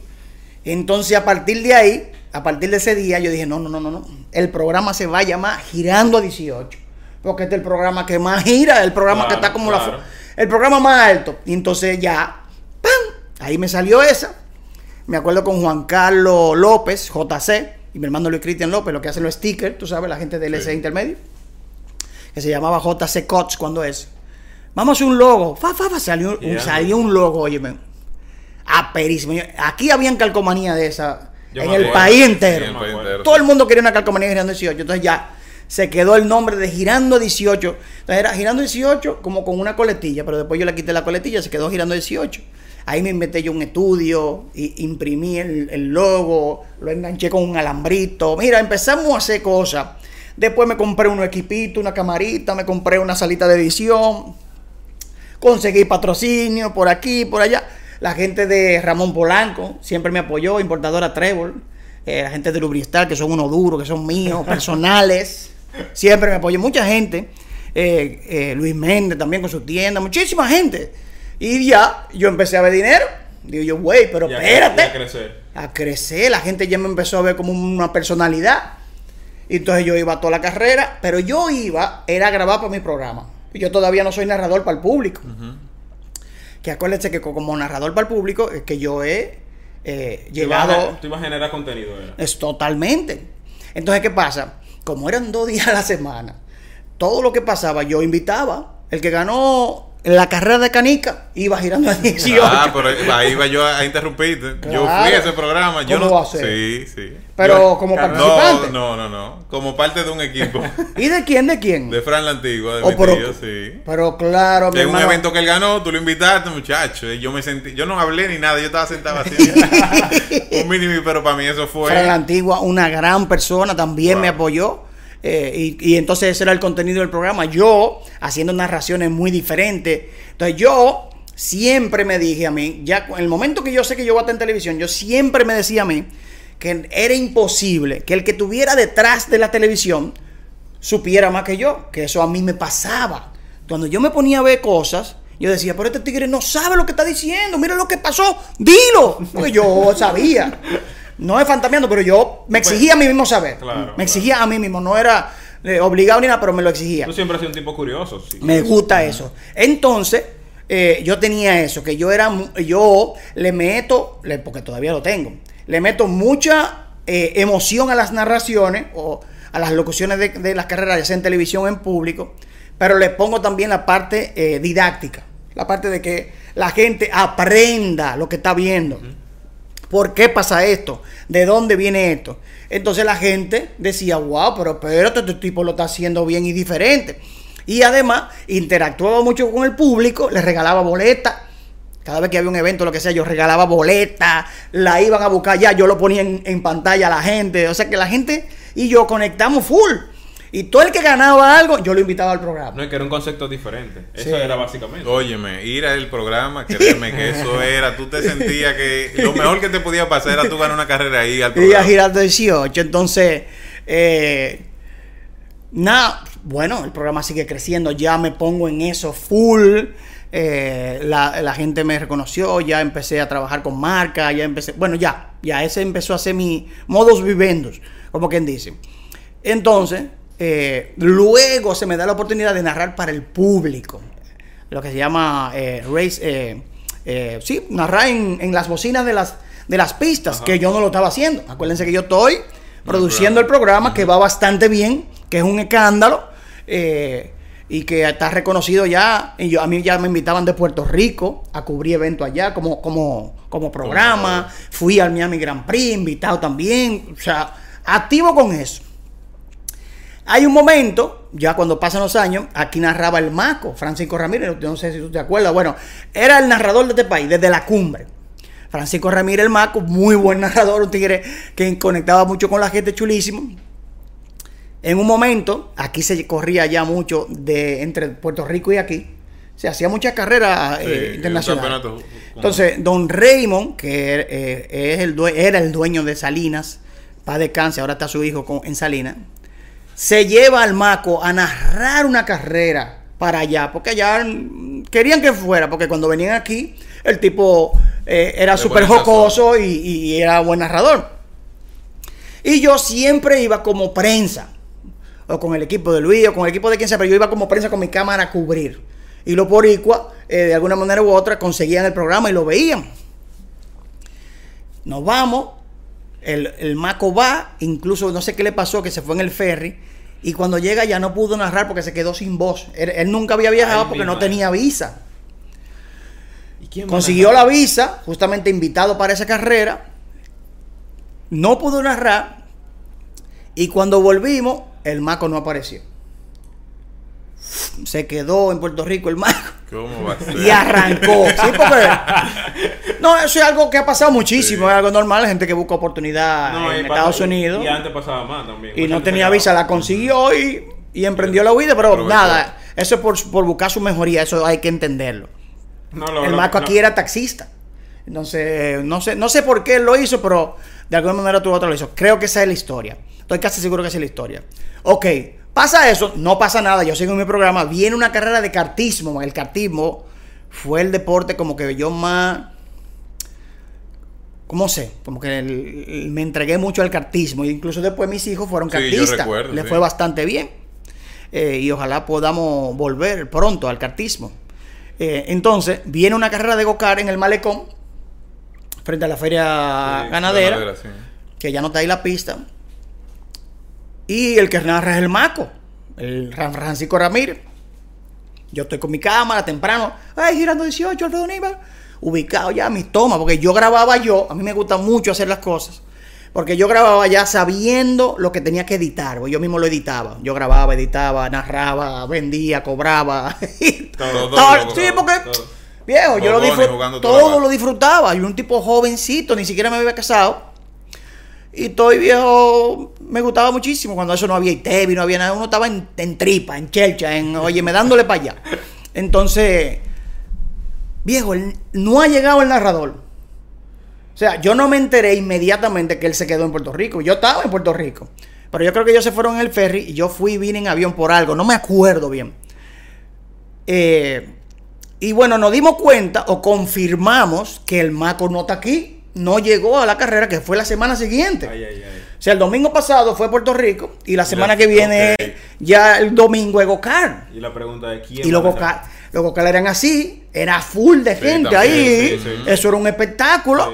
Entonces, a partir de ahí, a partir de ese día, yo dije, no, no, no, no, no. El programa se va a llamar Girando a 18. Porque este es el programa que más gira, el programa que está como la... claro. El programa más alto. Y entonces ya, ¡pam! Ahí me salió esa. Me acuerdo con Juan Carlos López, JC, y mi hermano Luis Cristian López, lo que hacen los stickers, tú sabes, la gente del Sí. S Intermedio, que se llamaba JC Cots cuando es. Vamos a hacer un logo. Fa, fa, fa, salió, un, salió un logo, óyeme. Aperísimo. Aquí habían calcomanía de esa Yo en el acuerdo. país Sí, entero. en el país entero, Todo sí. el mundo quería una calcomanía de Girando 18. Entonces ya se quedó el nombre de Girando 18. Entonces era Girando 18 como con una coletilla, pero después yo le quité la coletilla, se quedó Girando 18. Ahí me inventé yo un estudio, y imprimí el, el logo, lo enganché con un alambrito. Mira, empezamos a hacer cosas. Después me compré unos equipitos, una camarita, me compré una salita de edición conseguí patrocinio por aquí, por allá. La gente de Ramón Polanco siempre me apoyó, importadora Trébol. Eh, la gente de Lubristar, que son unos duros, que son míos, <laughs> personales. Siempre me apoyó mucha gente. Eh, eh, Luis Méndez también con su tienda, muchísima gente. Y ya, yo empecé a ver dinero. Digo yo, güey, pero Ya- espérate ya crecer. a crecer, la gente ya me empezó a ver como una personalidad. Y entonces yo iba a toda la carrera, pero yo iba, era a grabar para mi programa. Yo todavía no soy narrador para el público. Que acuérdense que co- como narrador para el público es que yo he eh, Tú ibas a- llegado... Tú ibas a generar contenido, ¿verdad? Es totalmente. Entonces, ¿qué pasa? Como eran dos <laughs> días a la semana, todo lo que pasaba yo invitaba. El que ganó la carrera de canica iba girando a 18. Ah, <laughs> pero ahí iba yo a interrumpirte. Yo fui a ese programa. Yo ¿Cómo no, va a ser? Sí, sí. Pero Yo- como participante. No, no, no, no. Como parte de un equipo. <laughs> ¿Y de quién? ¿De quién? De Fran la Antigua, de Oh, mi pero, tío, sí. pero claro, mi En un evento que él ganó, tú lo invitaste, muchacho. Y yo me sentí, yo no hablé ni nada, yo estaba sentado así. <laughs> un mínimo, pero para mí eso fue. Fran la Antigua, una gran persona, también Wow. me apoyó. Eh, y, entonces ese era el contenido del programa. Yo haciendo narraciones muy diferentes. Entonces yo siempre me dije a mí, ya en el momento que yo sé que yo voy a estar en televisión, yo siempre me decía a mí que era imposible que el que tuviera detrás de la televisión supiera más que yo, que eso a mí me pasaba. Cuando yo me ponía a ver cosas, Yo decía, pero este tigre no sabe lo que está diciendo, mira lo que pasó, dilo. Porque yo sabía. No es fantameando, pero yo me exigía a mí mismo saber. Claro, me exigía a mí mismo, no era eh, obligado ni nada, pero me lo exigía. Tú siempre has sido un tipo curioso. sí. Me gusta eso. Entonces, eh, yo tenía eso, que yo era, yo le meto, le- porque todavía lo tengo, le meto mucha eh, emoción a las narraciones o a las locuciones de, de las carreras, ya sea en televisión o en público, pero le pongo también la parte eh, didáctica, la parte de que la gente aprenda lo que está viendo. ¿Por qué pasa esto? ¿De dónde viene esto? Entonces la gente decía, wow, pero espérate, este tipo lo está haciendo bien y diferente. Y además interactuaba mucho con el público, le regalaba boletas. Cada vez que había un evento, lo que sea, yo regalaba boletas, la iban a buscar ya, yo lo ponía en, en pantalla a la gente. O sea que la gente y yo conectamos full. Y todo el que ganaba algo, yo lo invitaba al programa. No es que era un concepto diferente. Eso Sí. era básicamente. Óyeme, ir al programa, créeme que eso era, tú te sentías que lo mejor que te podía pasar era tú ganar una carrera ahí al Y a programa. girar 18. Entonces, eh, nada, bueno, el programa sigue creciendo, ya me pongo en eso full. eh, la, la gente me reconoció, ya empecé a trabajar con marca, ya empecé, bueno, ya, ya ese empezó a ser mi modus vivendus, como quien dice. Entonces, eh, luego se me da la oportunidad de narrar para el público, lo que se llama eh, race, eh, eh, sí, narrar en, en las bocinas de las, de las pistas, que yo no lo estaba haciendo. Acuérdense que yo estoy produciendo el programa, que va bastante bien, que es un escándalo, eh, y que está reconocido ya. Y yo, a mí ya me invitaban de Puerto Rico a cubrir eventos allá como, como, como programa. Fui al Miami Grand Prix, invitado también. O sea, activo con eso. Hay un momento, ya cuando pasan los años, aquí narraba el Maco, Francisco Ramírez, no sé si tú te acuerdas, bueno, era el narrador de este país, desde la cumbre. Francisco Ramírez el Maco, muy buen narrador, un tigre que conectaba mucho con la gente, chulísimo. En un momento, aquí se corría ya mucho de entre Puerto Rico y aquí, se hacía muchas carreras Sí, eh, internacionales. campeonato. Entonces, don Raymond, que eh, es el due- era el dueño de Salinas, para descanse, ahora está su hijo con- en Salinas, se lleva al Maco a narrar una carrera para allá, porque allá mm, querían que fuera, porque cuando venían aquí, el tipo eh, era súper jocoso y, y era buen narrador. Y yo siempre iba como prensa, o con el equipo de Luis, o con el equipo de quien sea, pero yo iba como prensa con mi cámara a cubrir. Y los boricuas, eh, de alguna manera u otra, conseguían el programa y lo veían. Nos vamos, el, el Maco va, incluso no sé qué le pasó, que se fue en el ferry, y cuando llega ya no pudo narrar porque se quedó sin voz. Él, él nunca había viajado Ay, porque no tenía visa. ¿Y quién Consiguió la visa, justamente invitado para esa carrera. No pudo narrar. Y cuando volvimos, el Maco no apareció. Se quedó en Puerto Rico el Maco. ¿Cómo va a <laughs> ser? Y arrancó. Sí, porque. <laughs> No, eso es algo que ha pasado muchísimo. Es algo normal. Gente que busca oportunidad No, en Estados pasa- Unidos. Y antes pasaba más también. Y no tenía visa, la consiguió y, y emprendió la huida. Pero nada, eso es por, por buscar su mejoría. Eso hay que entenderlo. No, lo- El lo- no. aquí era taxista. Entonces, no sé, no sé por qué lo hizo, pero de alguna manera tuvo otro lo hizo. Creo que esa es la historia. Estoy casi seguro que esa es la historia. Ok, pasa eso, no pasa nada. Yo sigo en mi programa. Viene una carrera de cartismo. El cartismo fue el deporte como que yo más. ¿Cómo sé? Como que el- el- me entregué mucho al cartismo. E incluso después mis hijos fueron Sí, cartistas. recuerdo, sí. fue bastante bien. Eh, y ojalá podamos volver pronto al cartismo. Eh, entonces, viene una carrera de gocar en el malecón, frente a la feria Sí, ganadera, ganadera, que ya no está ahí la pista. Y el que narra es el Maco, el Ran- Francisco Ramírez. Yo estoy con mi cámara temprano, ay, girando 18, Alfredo Níbal, ubicado ya mis tomas, porque yo grababa yo, a mí me gusta mucho hacer las cosas, porque yo grababa ya sabiendo lo que tenía que editar, yo mismo lo editaba. Yo grababa, editaba, narraba, vendía, cobraba. <laughs> Todo, todo Todo- lo- sí, porque viejo, yo lo jugando todo lo disfrutaba. Yo un tipo jovencito, ni siquiera me había casado. Y estoy viejo, me gustaba muchísimo. Cuando eso no había ITV, no había nada. Uno estaba en, en tripa, en chelcha, en, oye, me dándole para allá. Entonces, viejo, no ha llegado el narrador. O sea, yo no me enteré inmediatamente que él se quedó en Puerto Rico. Yo estaba en Puerto Rico. Pero yo creo que ellos se fueron en el ferry y yo fui y vine en avión por algo. No me acuerdo bien. Eh, Y bueno, nos dimos cuenta o confirmamos que el Maco no está aquí. No llegó a la carrera que fue la semana siguiente. Ay, ay, ay. O sea, el domingo pasado fue a Puerto Rico y la semana que viene ya el domingo es Gocar. Y la pregunta es quién Y los? Gocar, los Gocar eran así, era full de Sí, gente también, ahí. sí, sí. Eso era un espectáculo.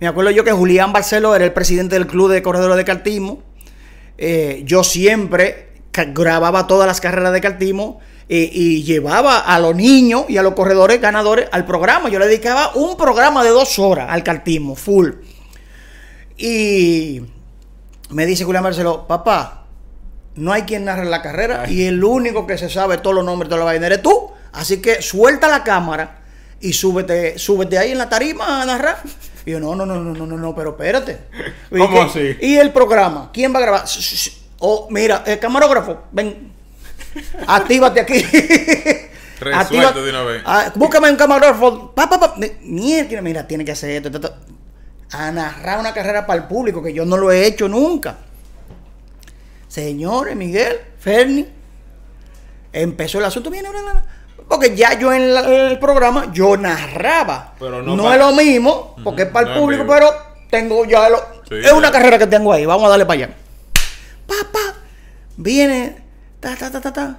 Me acuerdo yo que Julián Barceló era el presidente del club de corredores de Cartimo. Eh, yo siempre grababa todas las carreras de Cartimo eh, y llevaba a los niños y a los corredores ganadores al programa. Yo le dedicaba un programa de dos horas al Cartimo, full. Y me dice Julián Barceló, papá, no hay quien narre la carrera Ay. y el único que se sabe todos los nombres de la vaina eres tú. Así que suelta la cámara y súbete, súbete ahí en la tarima a narrar. Y yo, no, no, no, no, no, no, no, pero espérate. <laughs> ¿Cómo así? Y el programa, ¿quién va a grabar? Sh. Oh, mira, el camarógrafo, ven, <laughs> actívate aquí. Resuelto de una vez. Ah, búscame un camarógrafo. Pa, pa, pa. Mierda, mira, tiene que hacer esto, esto, esto. A narrar una carrera para el público, que yo no lo he hecho nunca. Señores, Miguel, Ferni, empezó el asunto. Viene, porque ya yo en la- el programa, yo narraba. Pero no es lo mismo, porque es para el público, pero tengo ya lo. Sí, es una ya. carrera que tengo ahí, vamos a darle para allá. Papá, viene, ta, ta, ta, ta, ta.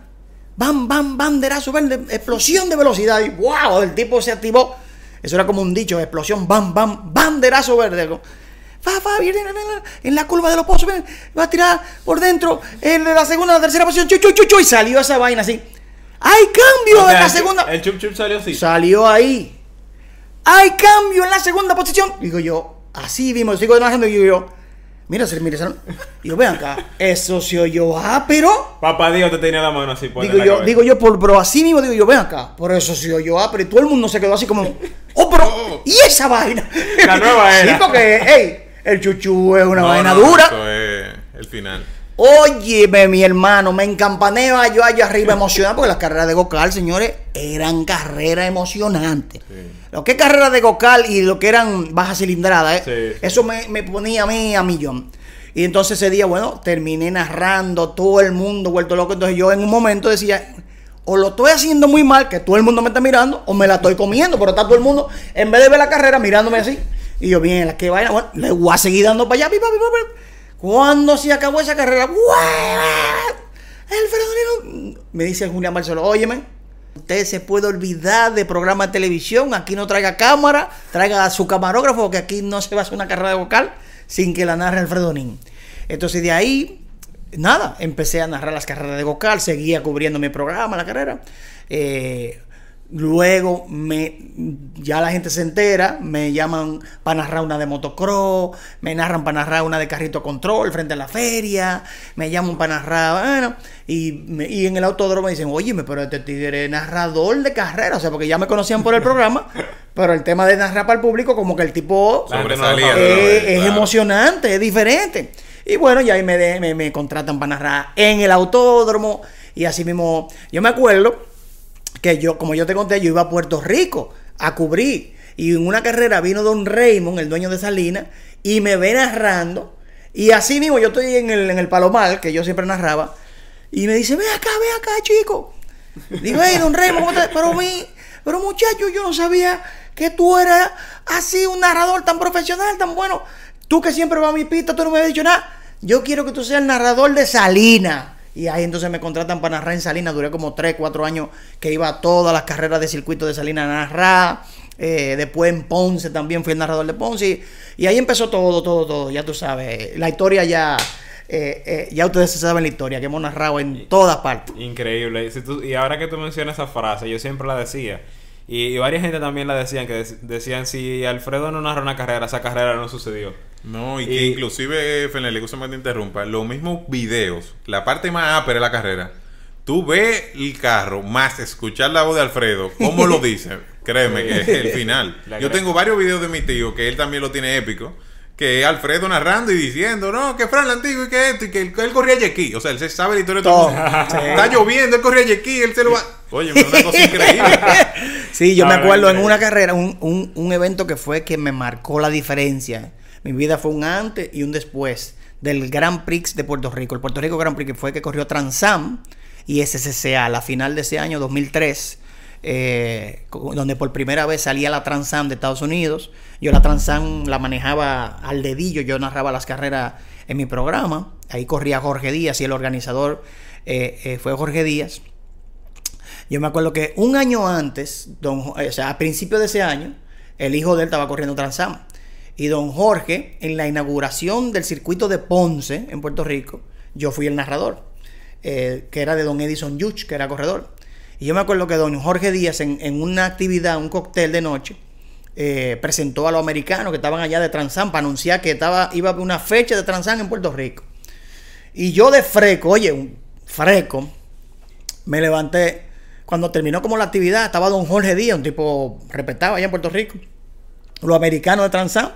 Bam, bam, banderazo verde, explosión de velocidad. Y wow, el tipo se activó. Eso era como un dicho, explosión, bam, bam, banderazo verde. Fa, fa, viene en la curva de los pozos, ven, va a tirar por dentro, en la segunda, la tercera posición, chu, chu, chu, chu, y salió esa vaina así. ¡Hay cambio O sea, en la segunda! El chup chup salió así. Salió ahí. ¡Hay cambio en la segunda posición! Digo yo, así vimos, sigo narrando y digo yo, mira, se- mira, digo, ven acá, eso se oyó, ah, pero... Papá Dios te tenía la mano así. por Digo la yo, cabeza. digo yo, por, pero así mismo digo yo, ven acá, por eso se oyó, ah, pero y todo el mundo se quedó así como, oh, pero, <laughs> ¿y esa vaina? La nueva <laughs> era. Sí, porque, hey, el chuchu es una No, vaina no, dura. Eso es el final. Óyeme, mi hermano, me encampaneo yo allá arriba emocionado porque las carreras de Gocal, señores, eran carreras emocionantes. Lo que es carreras de Gocal y lo que eran baja cilindrada, ¿eh? Sí, eso me, me ponía a mí a millón. Y entonces ese día, bueno, terminé narrando, todo el mundo vuelto loco. Entonces yo en un momento decía, o lo estoy haciendo muy mal, que todo el mundo me está mirando, o me la estoy comiendo, pero está todo el mundo, en vez de ver la carrera, mirándome así. Y yo, bien, la que vaina, bueno, le voy a seguir dando para allá, pipa, pipa, pipa. Cuando se acabó esa carrera, ¡guau! el Fernandino, me dice Julián Barceló, óyeme, usted se puede olvidar de programa de televisión, aquí no traiga cámara, traiga a su camarógrafo, porque aquí no se va a hacer una carrera de vocal sin que la narre Alfredo Nin. Entonces de ahí, nada, empecé a narrar las carreras de vocal, seguía cubriendo mi programa, la carrera. Eh, luego me ya la gente se entera, me llaman para narrar una de motocross, me narran para narrar una de carrito control frente a la feria, me llaman para narrar, bueno, y, me- y en el autódromo me dicen, oye, pero este tigre es narrador de carrera, o sea, porque ya me conocían por el programa, <laughs> pero el tema de narrar para el público, como que el tipo Sobresalía. es claro. emocionante, es diferente. Y bueno, ya ahí me, de- me, me contratan para narrar en el autódromo. Y así mismo, yo me acuerdo que yo, como yo te conté, yo iba a Puerto Rico a cubrir. Y en una carrera vino Don Raymond, el dueño de Salinas, y me ve narrando. Y así mismo yo estoy en el, en el Palomar, que yo siempre narraba. Y me dice, ve acá, ve acá, chico. Digo, hey, Don Raymond, ¿cómo te- Pero mi, pero muchacho, yo no sabía que tú eras así un narrador tan profesional, tan bueno. Tú que siempre vas a mi pista, tú no me habías dicho nada. Yo quiero que tú seas el narrador de Salinas. Y ahí entonces me contratan para narrar en Salinas. Duré como 3, 4 años que iba a todas las carreras de circuito de Salinas a narrar. Eh, después en Ponce también fui el narrador de Ponce. Y, y ahí empezó todo, todo, todo. Ya tú sabes. La historia ya. eh, eh, ya ustedes saben la historia que hemos narrado en todas partes. Increíble. Si tú- y ahora que tú mencionas esa frase, yo siempre la decía. Y, y varias gente también la decían, que dec- decían, si Alfredo no narra una carrera, esa carrera no sucedió. No, y, Y- que inclusive, Fenelli, escúchame que te interrumpa, los mismos videos, la parte más ápera de la carrera, tú ves el carro más escuchar la voz de Alfredo, ¿cómo lo <laughs> dice? Créeme que es el <laughs> final. Yo tengo varios videos de mi tío, que él también lo tiene épico, que es Alfredo narrando y diciendo, no, que Fran la antiguo y que esto, y que él, él corría yequí. O sea, él se sabe la historia de todo. sí. Está lloviendo, él corría yequí, él se lo va... <laughs> Oye, una cosa increíble. <laughs> Sí, yo No, me no, acuerdo en una carrera, un, un- un evento que fue que me marcó la diferencia. Mi vida fue un antes y un después del Grand Prix de Puerto Rico. El Puerto Rico Grand Prix que fue que corrió Transam y SCCA, la final de ese año 2003. Eh, donde por primera vez salía la Transam de Estados Unidos. Yo la Transam la manejaba al dedillo, yo narraba las carreras en mi programa. Ahí corría Jorge Díaz y el organizador eh, eh, fue Jorge Díaz. Yo me acuerdo que un año antes, don, o sea, a principios de ese año, el hijo de él estaba corriendo Transam. Y don Jorge, en la inauguración del circuito de Ponce, en Puerto Rico, yo fui el narrador, que era de don Edison Yuch, que era corredor. Y yo me acuerdo que don Jorge Díaz, en, en una actividad, un cóctel de noche, eh, presentó a los americanos que estaban allá de Transam para anunciar que estaba, iba a una fecha de Transam en Puerto Rico. Y yo de freco, oye, un freco, me levanté. Cuando terminó como la actividad, estaba don Jorge Díaz, un tipo respetado allá en Puerto Rico. Los americanos de Transam.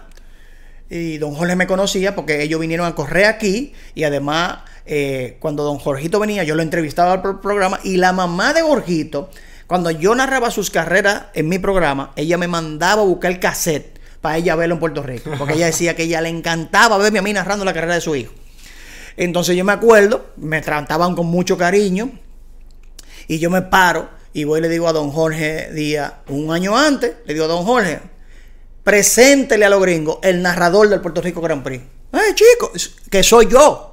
Y don Jorge me conocía porque ellos vinieron a correr aquí. Y además, eh, cuando don Jorgito venía, yo lo entrevistaba al pro- programa. Y la mamá de Jorgito, cuando yo narraba sus carreras en mi programa, ella me mandaba a buscar el cassette para ella verlo en Puerto Rico. Porque ella decía que ella le encantaba verme a mí narrando la carrera de su hijo. Entonces yo me acuerdo, me trataban con mucho cariño. Y yo me paro y voy y le digo a don Jorge Díaz, un año antes, le digo a don Jorge, preséntele a los gringos el narrador del Puerto Rico Grand Prix. ¡Eh, chico! Que soy yo.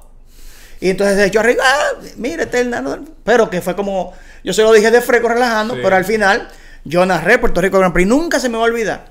Y entonces se echó arriba, ah, mire, este es el narrador. Pero que fue como, yo se lo dije de freco relajando, Sí. pero al final yo narré Puerto Rico Grand Prix. Nunca se me va a olvidar.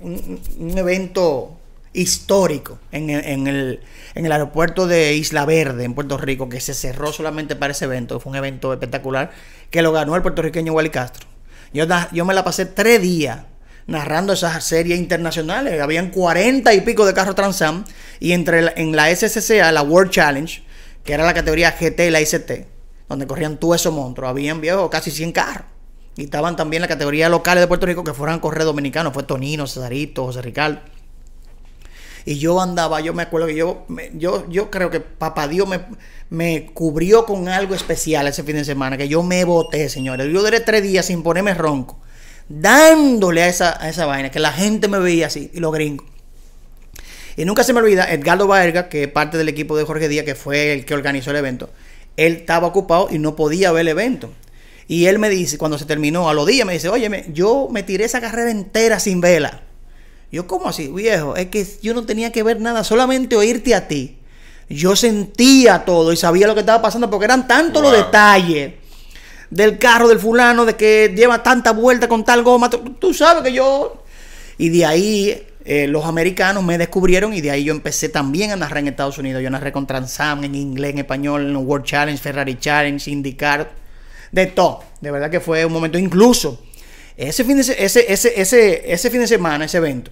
Un, un evento histórico en el, en, el, en el aeropuerto de Isla Verde, en Puerto Rico, que se cerró solamente para ese evento. Fue un evento espectacular que lo ganó el puertorriqueño Wally Castro. Yo, yo me la pasé tres días narrando esas series internacionales. Habían cuarenta y pico de carros Transam. Y entre la- en la SCCA, la World Challenge, que era la categoría GT y la ICT, donde corrían todos esos monstruos, habían viejo casi 100 carros. Y estaban también la categoría locales de Puerto Rico que fueran a correr dominicanos. Fue Tonino, Cesarito, José Ricardo. Y yo andaba, yo me acuerdo que yo, yo, yo creo que papá Dios me, me cubrió con algo especial ese fin de semana, que yo me boté, señores. Yo duré tres días sin ponerme ronco, dándole a esa, a esa vaina, que la gente me veía así, y los gringos. Y nunca se me olvida, Edgardo Baerga, que es parte del equipo de Jorge Díaz, que fue el que organizó el evento, él estaba ocupado y no podía ver el evento. Y él me dice, cuando se terminó, a los días me dice, óyeme, yo me tiré esa carrera entera sin vela. Yo, ¿cómo así, viejo? Es que yo no tenía que ver nada, solamente oírte a ti. Yo sentía todo y sabía lo que estaba pasando porque eran tantos los detalles del carro del fulano, de que lleva tanta vuelta con tal goma. Tú, sabes que yo. Y de ahí eh, los americanos me descubrieron y de ahí yo empecé también a narrar en Estados Unidos. Yo narré con Transam en inglés, en español, en World Challenge, Ferrari Challenge, IndyCar, de todo. De verdad que fue un momento incluso. Ese fin de, se- ese, ese, ese, ese fin de semana, ese evento,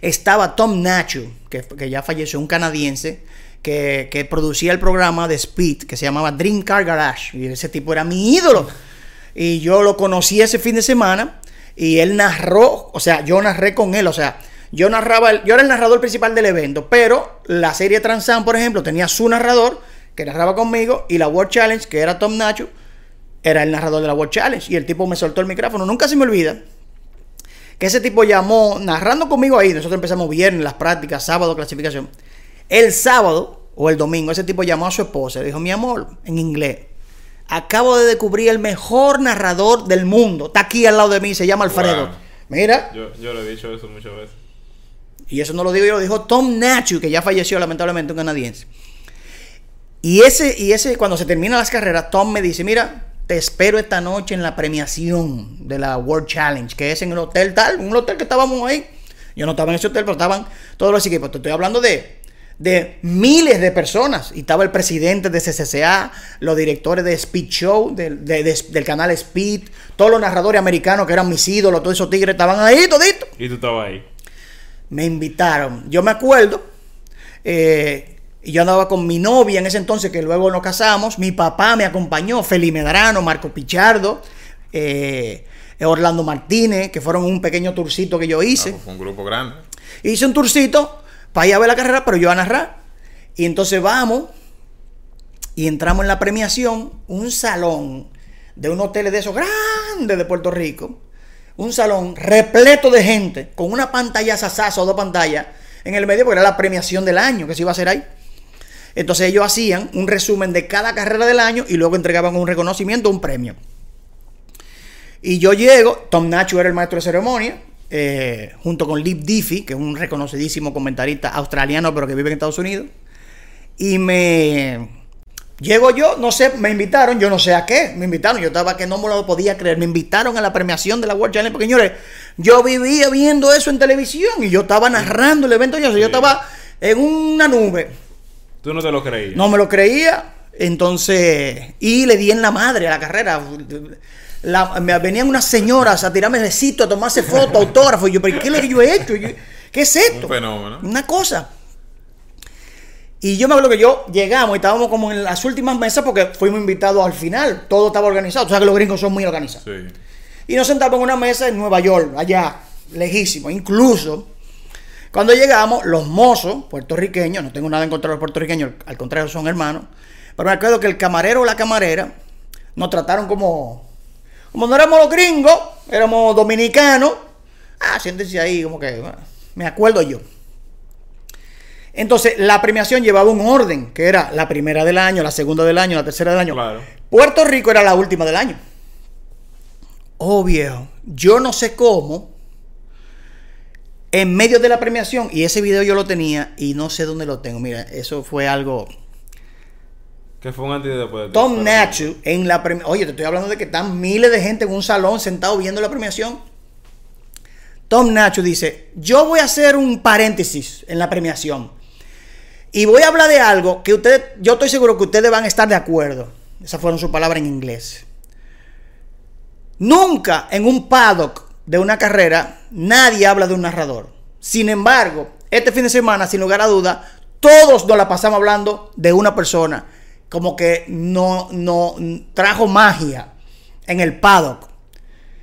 estaba Tom Nacho, que, que ya falleció, un canadiense, que, producía el programa de Speed, que se llamaba Dream Car Garage. Y ese tipo era mi ídolo. Y yo lo conocí ese fin de semana y él narró, o sea, yo narré con él, o sea, yo narraba, yo era el narrador principal del evento, pero la serie Transam, por ejemplo, tenía su narrador que narraba conmigo y la World Challenge, que era Tom Nacho, era el narrador de la World Challenge y el tipo me soltó el micrófono. Nunca se me olvida que ese tipo llamó, narrando conmigo ahí, nosotros empezamos viernes, las prácticas, sábado, clasificación. El sábado o el domingo, ese tipo llamó a su esposa y le dijo, mi amor, en inglés, acabo de descubrir el mejor narrador del mundo. Está aquí al lado de mí, se llama Alfredo. Wow. Mira, Yo, yo lo he dicho eso muchas veces. y eso no lo digo yo, lo dijo Tom Nachu, que ya falleció lamentablemente, un canadiense. Y ese, y ese, cuando se terminan las carreras, Tom me dice, mira, te espero esta noche en la premiación de la World Challenge, que es en el hotel tal, un hotel que estábamos ahí. Yo no estaba en ese hotel, pero estaban todos los equipos. Te estoy hablando de, de miles de personas. Y estaba el presidente de CCCA, los directores de Speed Show, del- de- de- del canal Speed, todos los narradores americanos que eran mis ídolos, todos esos tigres estaban ahí, toditos Y tú estabas ahí. me invitaron. Yo me acuerdo, eh, y yo andaba con mi novia en ese entonces, que luego nos casamos. Mi papá me acompañó, Feli Medrano, Marco Pichardo, eh, Orlando Martínez, que fueron un pequeño tourcito que yo Ah, hice. pues fue un grupo grande. Hice un tourcito para ir a ver la carrera, pero yo a narrar. Y entonces vamos y entramos en la premiación, un salón de un hotel de esos grandes de Puerto Rico. Un salón repleto de gente, con una pantalla sasazo o dos pantallas en el medio, porque era la premiación del año que se iba a hacer ahí. Entonces ellos hacían un resumen de cada carrera del año y luego entregaban un reconocimiento, un premio. Y yo llego, Tom Nacho era el maestro de ceremonia, eh, junto con Lip Diffie, que es un reconocidísimo comentarista australiano, pero que vive en Estados Unidos. Y me. Llego yo, no sé, me invitaron, yo no sé a qué, me invitaron, yo estaba que no me lo podía creer, me invitaron a la premiación de la World Challenge, porque señores, yo vivía viendo eso en televisión y yo estaba narrando el evento, yo, yo estaba en una nube, Tú no te lo creías. no me lo creía, entonces, y le di en la madre a la carrera. La- me venían unas señoras a tirarme besitos, a tomarse fotos, autógrafos. Y yo, ¿pero qué le yo he hecho? Yo, ¿Qué es esto? Un fenómeno. Una cosa. Y yo me acuerdo que yo llegamos y estábamos como en las últimas mesas porque fuimos invitados al final. Todo estaba organizado. O sea que los gringos son muy organizados. Sí. Y nos sentamos en una mesa en Nueva York, allá, lejísimo. Incluso, cuando llegamos, los mozos puertorriqueños, no tengo nada en contra de los puertorriqueños, al contrario, son hermanos. Pero me acuerdo que el camarero o la camarera nos trataron como. Como no éramos los gringos, éramos dominicanos. Ah, siéntense ahí, como que. bueno, me acuerdo yo. Entonces, la premiación llevaba un orden, que era la primera del año, la segunda del año, la tercera del año. Claro. Puerto Rico era la última del año. Oh, viejo. Yo no sé cómo. En medio de la premiación, y ese video yo lo tenía y no sé dónde lo tengo. Mira, eso fue algo. Tom Nacho en la premiación. Oye, te estoy hablando de que están miles de gente en un salón sentado viendo la premiación. Tom Nacho dice: Yo voy a hacer un paréntesis en la premiación. Y voy a hablar de algo que ustedes, yo estoy seguro que ustedes van a estar de acuerdo. Esas fueron sus palabras en inglés. Nunca en un paddock de una carrera nadie habla de un narrador. Sin embargo, este fin de semana, sin lugar a duda, todos nos la pasamos hablando de una persona. Como que no, no trajo magia en el paddock.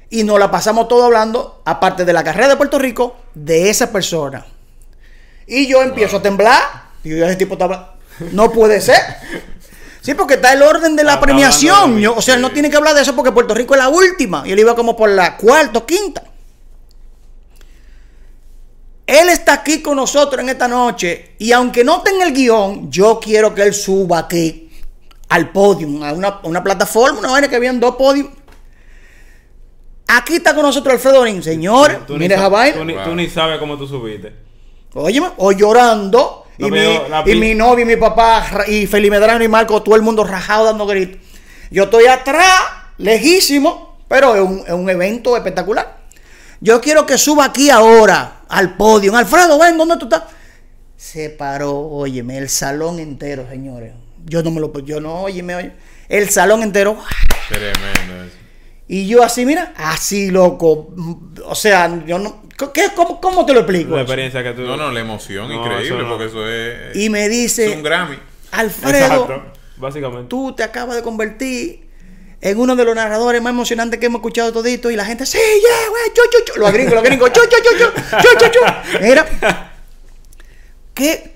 Y nos la pasamos todo hablando, aparte de la carrera de Puerto Rico, de esa persona. Y yo empiezo a temblar. Y yo, ese tipo estaba. No puede ser. Sí, porque está el orden de la Está premiación. Yo- o sea, él no tiene que hablar de eso porque Puerto Rico es la última. Y él iba como por la cuarta o quinta. Él está aquí con nosotros en esta noche. Y aunque no tenga el guion, yo quiero que él suba aquí al podio, a una, una plataforma, una vaina que habían dos podios. Aquí está con nosotros Alfredo Orín. Señor, Tú sa- esa vaina. Tú ni, tú ni sabes cómo tú subiste. Óyeme, o llorando. No, y, mi, y mi novio y mi papá y Feli Medrano y Marco, todo el mundo rajado dando gritos. Yo estoy atrás, lejísimo, pero es un, es un evento espectacular. Yo quiero que suba aquí ahora al podio. Alfredo, ven, ¿dónde tú estás? Se paró, óyeme, el salón entero, señores. Yo no me lo yo no, óyeme, oye. El salón entero. Tremendo eso. Y yo así, mira, así loco. O sea, yo no. ¿qué, cómo, cómo te lo explico? La eso? experiencia que tú. No, no, la emoción No, increíble, eso no. porque eso es. Y me dice, es un Grammy. Alfredo, Exacto. Básicamente. tú te acabas de convertir en uno de los narradores más emocionantes que hemos escuchado todito y la gente, sí, yeah, güey, chu, chu, chu. Los gringos, los gringos, chu, chu, chu, chu, chu, chu, chu. Mira, ¿qué?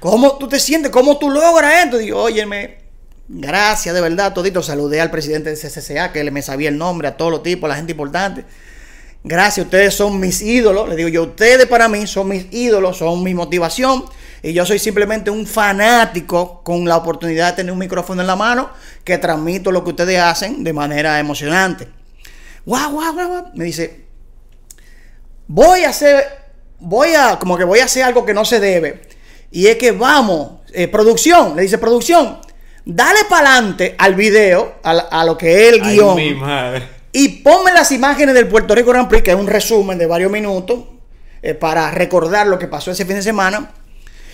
¿Cómo tú te sientes? ¿Cómo tú logras esto? Digo, óyeme, gracias de verdad, todito. Saludé al presidente del CCCA, que me sabía el nombre, a todos los tipos, a la gente importante. Gracias, ustedes son mis ídolos. Le digo yo, ustedes para mí son mis ídolos, son mi motivación. Y yo soy simplemente un fanático con la oportunidad de tener un micrófono en la mano que transmito lo que ustedes hacen de manera emocionante. Guau, guau, guau, guau. Me dice, voy a hacer, voy a, como que voy a hacer algo que no se debe. Y es que vamos, eh, producción, le dice producción, dale para adelante al video, a, a lo que es el Ay, guion. mi madre. Y ponme las imágenes del Puerto Rico Grand Prix, que es un resumen de varios minutos, eh, para recordar lo que pasó ese fin de semana.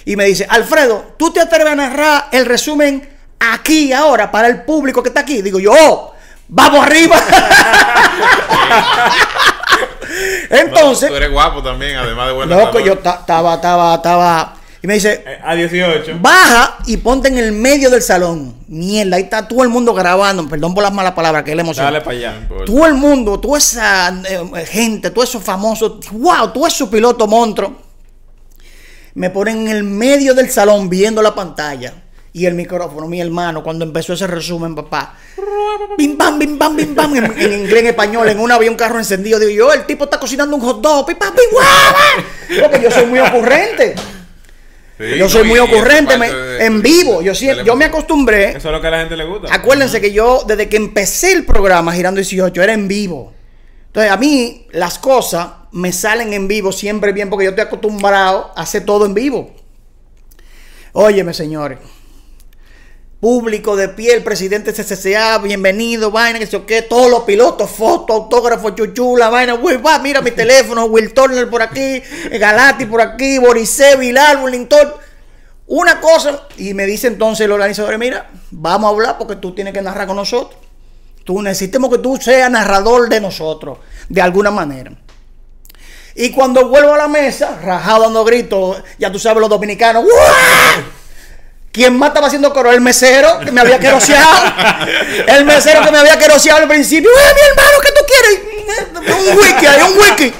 Y me dice, Alfredo, ¿tú te atreves a narrar el resumen aquí ahora para el público que está aquí? Digo yo, "Oh, vamos arriba. <laughs> Entonces, Tú eres guapo también, además de buena loco, yo ta- estaba, estaba, estaba. Y me dice, Eh, A 18. baja y ponte en el medio del salón. Mierda, ahí está todo el mundo grabando. Perdón por las malas palabras, que es la emoción. Dale para allá. Por- Todo el mundo, toda esa eh, gente, todos esos famosos, wow, todo esos pilotos monstruos, me ponen en el medio del salón viendo la pantalla y el micrófono, mi hermano, cuando empezó ese resumen, papá. Bim bam, bim bam, bim bam, en, en inglés, en español, en una había un carro encendido. Digo yo, el tipo está cocinando un hot dog, guau. Porque yo soy muy ocurrente. Sí, yo soy no, muy ocurrente, parte me- de- en vivo. Yo, sí, yo me acostumbré. Eso es lo que a la gente le gusta. Acuérdense que yo, desde que empecé el programa Girando 18, era en vivo. Entonces, a mí las cosas me salen en vivo siempre bien porque yo estoy acostumbrado a hacer todo en vivo. Óyeme, señores. Público de pie, el presidente CCCA, bienvenido, vaina, que sé yo qué, todos los pilotos, fotos, autógrafos, chuchula, vaina, Will, va, mira mi <laughs> teléfono, Will Turner por aquí, Galati por aquí, Borisé, Vilar, Wellington. Una cosa, y me dice entonces el organizador, mira, vamos a hablar porque tú tienes que narrar con nosotros. Tú necesitamos que tú seas narrador de nosotros, de alguna manera. Y cuando vuelvo a la mesa, rajado dando gritos, ya tú sabes los dominicanos, ¡Uah! ¿Quién más estaba haciendo coro? El mesero que me había queroseado. El mesero que me había queroseado al principio. ¡Eh, mi hermano, qué tú quieres! Un wiki, hay un wiki.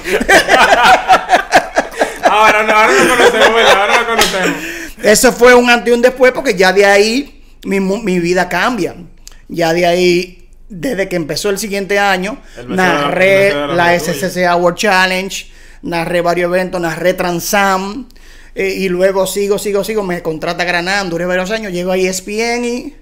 Ahora no, ahora no conocemos. Ahora no conocemos. Eso fue un antes y un después porque ya de ahí mi, mi vida cambia. Ya de ahí, desde que empezó el siguiente año, El mesero- el narré mesero la. SCCA World Challenge, narré varios eventos, narré Transam. Eh, y luego sigo, sigo, sigo. Me contrata Granada, duré varios años, llego a ESPN y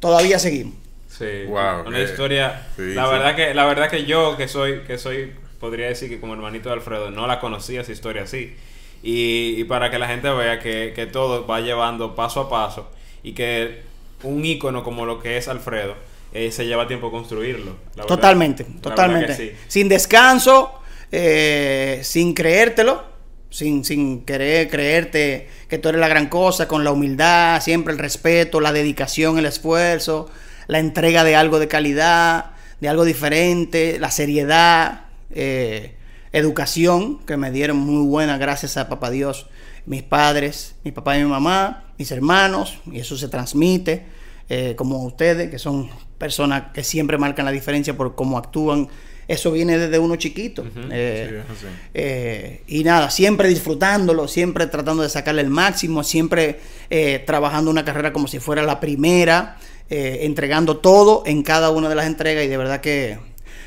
todavía seguimos. Sí, Wow, una historia. sí, la sí. verdad que la verdad que yo que soy que soy podría decir que como hermanito de Alfredo no la conocía esa historia así. Y, y para que la gente vea que, que todo va llevando paso a paso y que un ícono como lo que es Alfredo eh, se lleva tiempo construirlo. la. Totalmente, verdad totalmente. sí. Sin descanso, eh, sin creértelo, sin, sin querer creerte que tú eres la gran cosa, con la humildad, siempre el respeto, la dedicación, el esfuerzo, la entrega de algo de calidad, de algo diferente, la seriedad, eh, educación, que me dieron muy buena gracias a Papá Dios, mis padres, mi papá y mi mamá, mis hermanos, y eso se transmite, eh, como ustedes, que son personas que siempre marcan la diferencia por cómo actúan. Eso viene desde uno chiquito. Eh, Sí, eh, y nada, siempre disfrutándolo, siempre tratando de sacarle el máximo, siempre eh, trabajando una carrera como si fuera la primera, eh, entregando todo en cada una de las entregas y de verdad que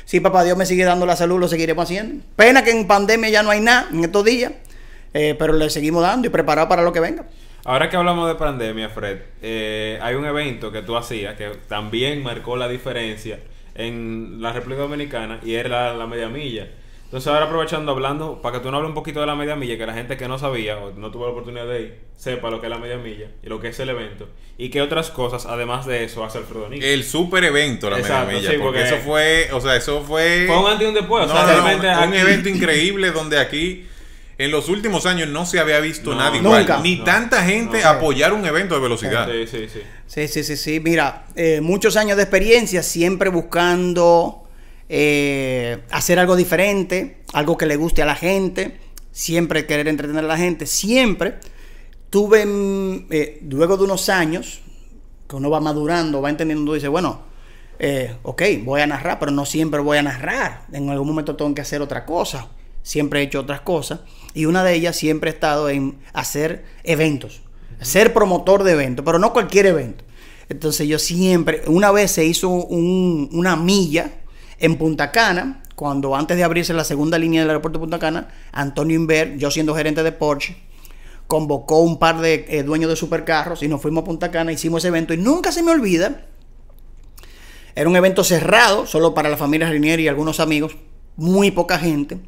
si papá Dios me sigue dando la salud, lo seguiremos haciendo. Pena que en pandemia ya no hay nada en estos días, pero le seguimos dando y preparado para lo que venga. Ahora que hablamos de pandemia, Fred, eh, hay un evento que tú hacías que también marcó la diferencia en la República Dominicana y era la, la media milla. Entonces ahora aprovechando hablando, para que tú nos hables un poquito de la media milla, que la gente que no sabía o no tuvo la oportunidad de ir, sepa lo que es la media milla y lo que es el evento. Y qué otras cosas, además de eso, hace Alfredo Nico. El super evento, la Exacto, media milla. sí, porque, porque- eso fue, o sea, eso fue. Fue un antes y un después, o No, sea, no, no, realmente un aquí- evento increíble donde aquí en los últimos años no se había visto No, nada igual. nunca. Ni No. tanta gente No. apoyar un evento de velocidad. Sí, sí, sí. Sí, sí, sí, sí. Mira, eh, muchos años de experiencia, siempre buscando eh, hacer algo diferente, algo que le guste a la gente, siempre querer entretener a la gente, siempre. Tuve, mm, eh, luego de unos años, que uno va madurando, va entendiendo, dice, bueno, eh, ok, voy a narrar, pero no siempre voy a narrar. En algún momento tengo que hacer otra cosa. Siempre he hecho otras cosas. Y una de ellas siempre he estado en hacer eventos. Ser promotor de eventos, pero no cualquier evento. Entonces yo siempre, una vez se hizo un- una milla en Punta Cana, cuando antes de abrirse la segunda línea del aeropuerto de Punta Cana, Antonio Inver, yo siendo gerente de Porsche, convocó un par de eh, dueños de supercarros y nos fuimos a Punta Cana, hicimos ese evento y nunca se me olvida. Era un evento cerrado, solo para la familia Rinieri y algunos amigos, muy poca gente.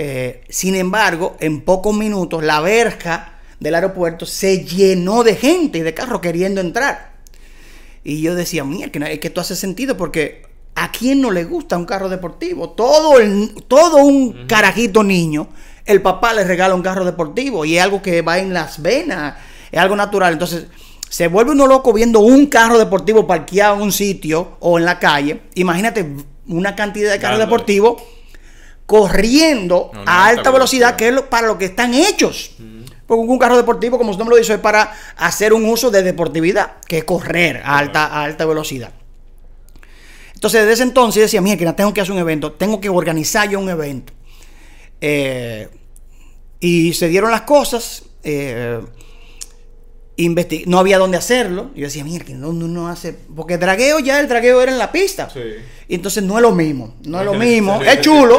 Eh, sin embargo, en pocos minutos la verja del aeropuerto se llenó de gente y de carros queriendo entrar. Y yo decía, mira, que, es que esto hace sentido porque a quién no le gusta un carro deportivo. Todo, el, todo un carajito niño, el papá le regala un carro deportivo y es algo que va en las venas, es algo natural. Entonces, se vuelve uno loco viendo un carro deportivo parqueado en un sitio o en la calle. Imagínate una cantidad de carros deportivos corriendo No, no, a alta velocidad, velocidad. que es lo- para lo que están hechos. Porque un carro deportivo, como su nombre lo dice, es para hacer un uso de deportividad, que es correr a alta, a alta velocidad. Entonces, desde ese entonces decía, mira, que no tengo que hacer un evento, tengo que organizar yo un evento. Eh, y se dieron las cosas, eh, no había dónde hacerlo. Yo decía, mira, que no, hace. Porque dragueo ya, el dragueo era en la pista. Sí. Y entonces no es lo mismo, no es lo mismo. Es chulo.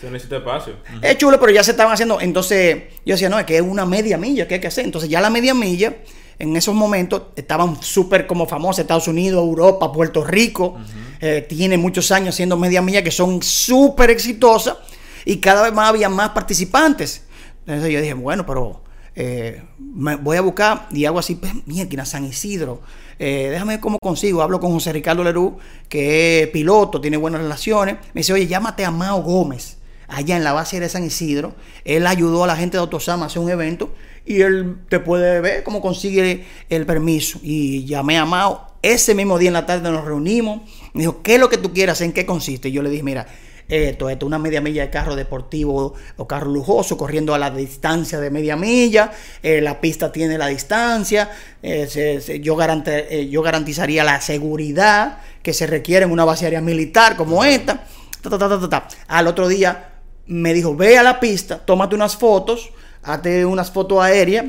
Se necesita espacio. Es chulo, pero ya se estaban haciendo. Entonces, yo decía, no, es que es una media milla que hay que hacer. Entonces, ya la media milla, en esos momentos, estaban súper como famosas Estados Unidos, Europa, Puerto Rico. eh, tiene muchos años haciendo media milla que son súper exitosas y cada vez más había más participantes. Entonces yo dije, bueno, pero eh, me voy a buscar y hago así, pues, mierda, San Isidro. Eh, déjame ver cómo consigo. Hablo con José Ricardo Lerú, que es piloto, tiene buenas relaciones. Me dice, oye, llámate a Mao Gómez, allá en la base de San Isidro. Él ayudó a la gente de Autosama a hacer un evento y él te puede ver cómo consigue el permiso. Y llamé a Mao. Ese mismo día en la tarde nos reunimos. Me dijo, ¿qué es lo que tú quieras? ¿En qué consiste? Y yo le dije, mira, esto, esto, una media milla de carro deportivo o carro lujoso corriendo a la distancia de media milla, eh, la pista tiene la distancia, eh, yo, garante- eh, yo garantizaría la seguridad que se requiere en una base aérea militar como esta. ta, ta, ta, ta, ta, ta. Al otro día me dijo, ve a la pista, tómate unas fotos, hazte unas fotos aéreas.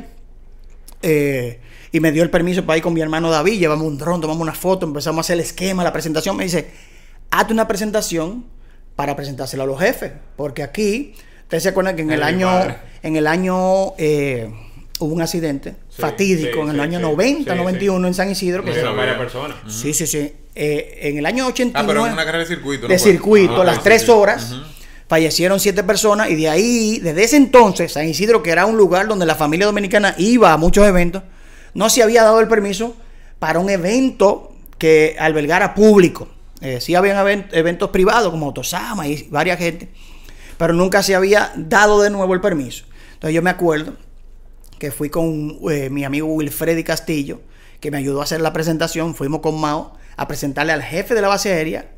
eh, y me dio el permiso para ir con mi hermano David, llevamos un dron, tomamos una foto, empezamos a hacer el esquema, la presentación. Me dice, hazte una presentación para presentársela a los jefes. Porque aquí, ustedes se acuerdan que en Ay, el año, madre. en el año eh, hubo un accidente Sí, fatídico sí, en el sí, año sí. 90, Sí, 91 en San Isidro. que se- varias personas. Sí, sí, sí. Eh, en el año 89 Ah, pero en una carrera de circuito. ¿no de circuito, Ah, las sí, tres sí. horas. Fallecieron siete personas y de ahí, desde ese entonces, San Isidro, que era un lugar donde la familia dominicana iba a muchos eventos, no se había dado el permiso para un evento que albergara público. Eh, sí habían even- eventos privados como Autosama y varias gente, pero nunca se había dado de nuevo el permiso. Entonces yo me acuerdo que fui con eh, mi amigo Wilfredi Castillo, que me ayudó a hacer la presentación. Fuimos con Mao a presentarle al jefe de la base aérea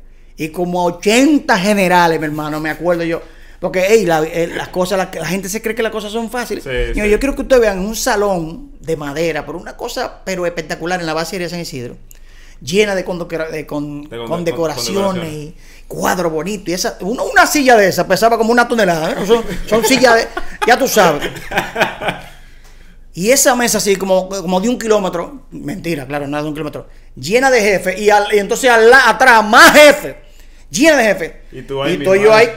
y como a 80 generales, mi hermano, me acuerdo yo. Porque, hey, la- eh, las cosas, la, la gente se cree que las cosas son fáciles. Sí, Yo- sí. Yo quiero que ustedes vean un salón de madera, pero una cosa, pero espectacular en la base de San Isidro, llena de, con, De con- decoraciones condecoraciones. y cuadros bonitos. Y esa, uno- una silla de esa pesaba como una tonelada. ¿eh? Son, son sillas de, ya tú sabes. Y esa mesa así como, como de un kilómetro, mentira, claro, nada de un kilómetro, llena de jefes y, al- y entonces al atrás más jefes, llena de jefes. Y tú ahí, mi estoy yo ahí,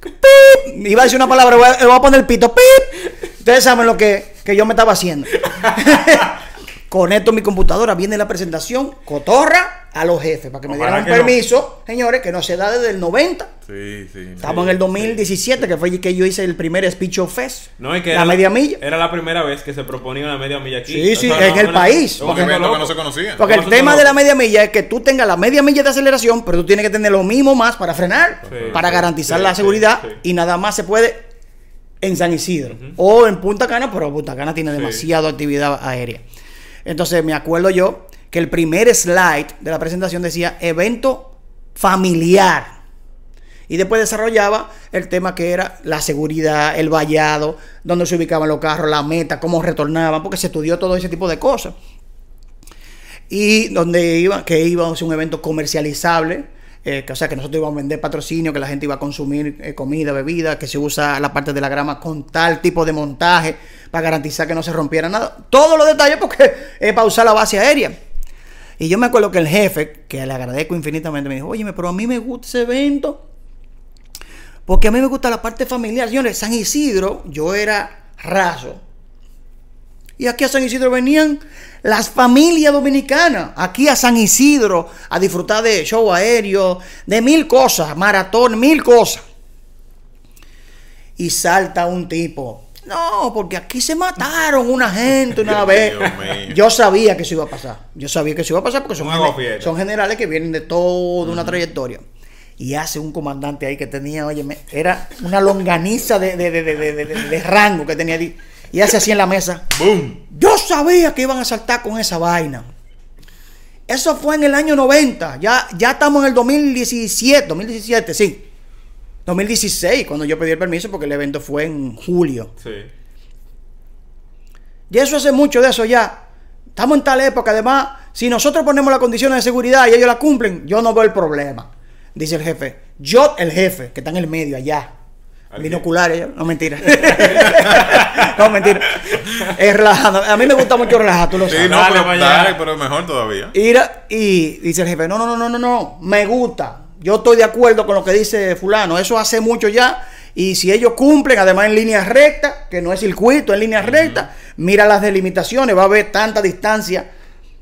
¡pip! iba a decir una palabra, voy a, le voy a poner el pito, ¡pip! Ustedes saben lo que, que yo me estaba haciendo. <laughs> Conecto mi computadora, viene la presentación, cotorra a los jefes, para que me dieran un no. permiso, señores, que no se da desde el 90. Sí, sí. Estamos en el 2017, que fue que yo hice el primer Speech of Fest. No, y que la era media milla. Era la primera vez que se proponía una media milla aquí. Sí, sí, en el país. Porque evento loco. que no se conocía. Porque el tema de la media milla es que tú tengas la media milla de aceleración, pero tú tienes que tener lo mismo más para frenar, Sí, para sí, garantizar sí, la sí, seguridad sí. y nada más se puede en San Isidro o en Punta Cana, pero Punta Cana tiene Sí. demasiada actividad aérea. Entonces me acuerdo yo que el primer slide de la presentación decía evento familiar. Y después desarrollaba el tema que era la seguridad, el vallado, dónde se ubicaban los carros, la meta, cómo retornaban, porque se estudió todo ese tipo de cosas y donde iba, que iba a ser un evento comercializable, eh, que, o sea, que nosotros íbamos a vender patrocinio, que la gente iba a consumir eh, comida, bebida, que se usa la parte de la grama con tal tipo de montaje para garantizar que no se rompiera nada. Todos los detalles porque es para usar la base aérea. Y yo me acuerdo que el jefe, que le agradezco infinitamente, me dijo, oye, pero a mí me gusta ese evento. Porque a mí me gusta la parte familiar. Señores, San Isidro, yo era raso. Y aquí a San Isidro venían las familias dominicanas. Aquí a San Isidro a disfrutar de show aéreo, de mil cosas, maratón, mil cosas. Y salta un tipo. No, porque aquí se mataron una gente una <laughs> vez. Yo sabía que eso iba a pasar. Yo sabía que eso iba a pasar porque son, generales que vienen de toda una trayectoria. Y hace un comandante ahí que tenía, oye, era una longaniza de, de, de, de, de- de- de rango que tenía ahí. Y hace así en la mesa. ¡Boom! Yo sabía que iban a saltar con esa vaina. Eso fue en el año 90. Ya, ya estamos en el 2017, 2017, sí. 2016, cuando yo pedí el permiso, porque el evento fue en julio. Sí. Y eso hace mucho de eso ya. Estamos en tal época, además, si nosotros ponemos las condiciones de seguridad y ellos la cumplen, yo no veo el problema. Dice el jefe. Yo, el jefe, que está en el medio allá. Binoculares, no mentira. <laughs> no mentira. Es relajado. A mí me gusta mucho relajar, tú lo Sí, sabes. no, pero, dale, pero mejor todavía. Ir- y dice el jefe, no, no, no, no, no, no, me gusta. Yo estoy de acuerdo con lo que dice fulano. Eso hace mucho ya. Y si ellos cumplen, además en línea recta, que no es circuito, en línea recta, mira las delimitaciones, va a haber tanta distancia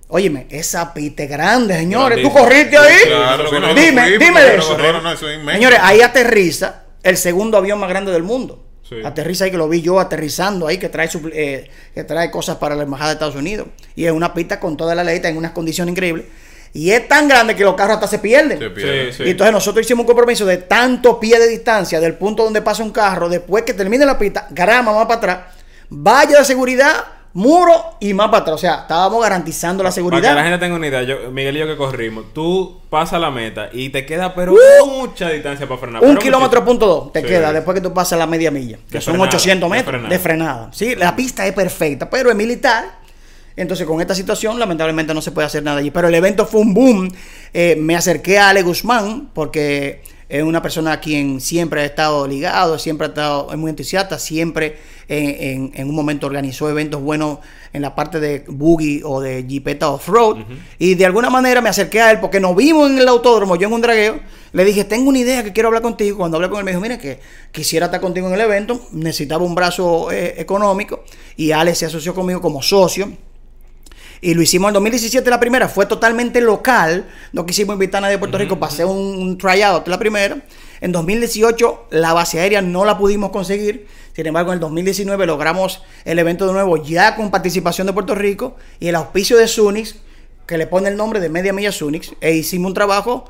Óyeme, esa pite grande, señores. ¿Tú corriste ahí? Claro, no, dime, dime de pero eso. No, no, no, eso es. Señores, ahí aterriza el segundo avión más grande del mundo. Sí. Aterriza ahí, que lo vi yo aterrizando ahí, que trae, eh, que trae cosas para la Embajada de Estados Unidos. Y es una pista con toda la ley, en unas condiciones increíbles. Y es tan grande que los carros hasta se pierden. Se pierde. Sí, Y entonces nosotros hicimos un compromiso de tanto pie de distancia del punto donde pasa un carro, después que termine la pista, grama más para atrás, valla de seguridad, muro y más para atrás. O sea, estábamos garantizando la Para que la seguridad. gente tenga una idea, yo, Miguel y yo que corrimos, tú pasas la meta y te queda pero mucha distancia para frenar. Un pero kilómetro muchísimo. punto dos te Sí. queda después que tú pasas la media milla, que De son frenada, 800 de metros frenada. de frenada. Sí, la pista es perfecta, pero es militar. Entonces, con esta situación, lamentablemente no se puede hacer nada allí. Pero el evento fue un boom. Eh, me acerqué a Ale Guzmán, porque es una persona a quien siempre ha estado ligado, siempre ha estado es muy entusiasta, siempre en, en- en un momento organizó eventos buenos en la parte de boogie o de jipeta off-road. Y de alguna manera me acerqué a él porque nos vimos en el autódromo, yo en un dragueo. Le dije, tengo una idea que quiero hablar contigo. Cuando hablé con él, me dijo, mira, que quisiera estar contigo en el evento, necesitaba un brazo eh, económico. Y Ale se asoció conmigo como socio. Y lo hicimos en 2017 la primera, fue totalmente local. No quisimos invitar a nadie de Puerto Rico, pasé un, un tryout la primera. En 2018 la base aérea no la pudimos conseguir. Sin embargo, en el 2019 logramos el evento de nuevo ya con participación de Puerto Rico y el auspicio de Sunix, que le pone el nombre de Media Milla Sunix. E hicimos un trabajo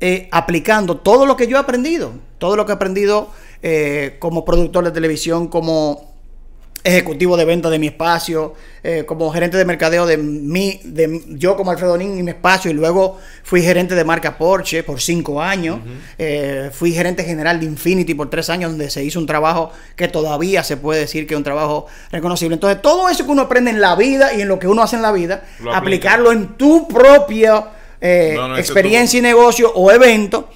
eh, aplicando todo lo que yo he aprendido, todo lo que he aprendido eh, como productor de televisión, como ejecutivo de venta de mi espacio, eh, como gerente de mercadeo de mí, de yo como Alfredo Nin y mi espacio, y luego fui gerente de marca Porsche por cinco años, eh, fui gerente general de Infinity por tres años, donde se hizo un trabajo que todavía se puede decir que es un trabajo reconocible. Entonces, todo eso que uno aprende en la vida y en lo que uno hace en la vida, Lo aplica. aplicarlo en tu propia eh, No, no, eso experiencia y negocio o evento,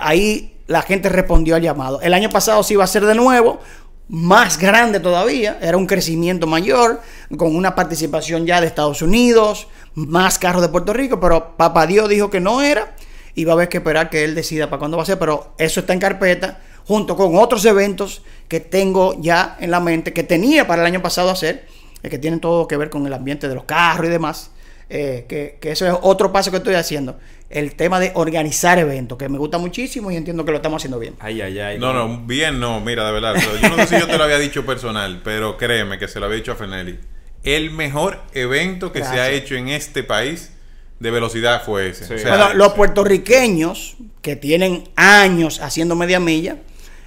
ahí la gente respondió al llamado. El año pasado se iba a hacer de nuevo, más grande todavía, era un crecimiento mayor, con una participación ya de Estados Unidos, más carros de Puerto Rico, pero Papá Dios dijo que no era, y va a haber que esperar que él decida para cuándo va a ser, pero eso está en carpeta, junto con otros eventos que tengo ya en la mente, que tenía para el año pasado hacer, eh, que tienen todo que ver con el ambiente de los carros y demás. eh, que, que eso es otro paso que estoy haciendo. El tema de organizar eventos, que me gusta muchísimo y entiendo que lo estamos haciendo bien. Ay, ay, ay. No, no, bien no, mira, de verdad. Yo no sé si yo te lo había dicho personal, pero créeme que se lo había dicho a Fenelli. El mejor evento que se ha hecho en este país de velocidad fue ese. Sí. O sea, Bueno, los puertorriqueños que tienen años haciendo media milla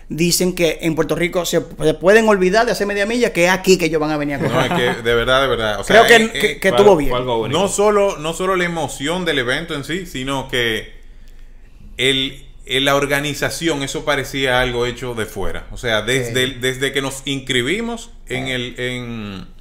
dicen que en Puerto Rico se, se pueden olvidar de hacer media milla, que es aquí que ellos van a venir a no, correr. es que de verdad, de verdad. O sea, Creo que, eh, que, eh, que estuvo bien. no solo, no solo la emoción del evento en sí, sino que el, el- la organización, eso parecía algo hecho de fuera. O sea, desde, Sí. desde que nos inscribimos en el... En,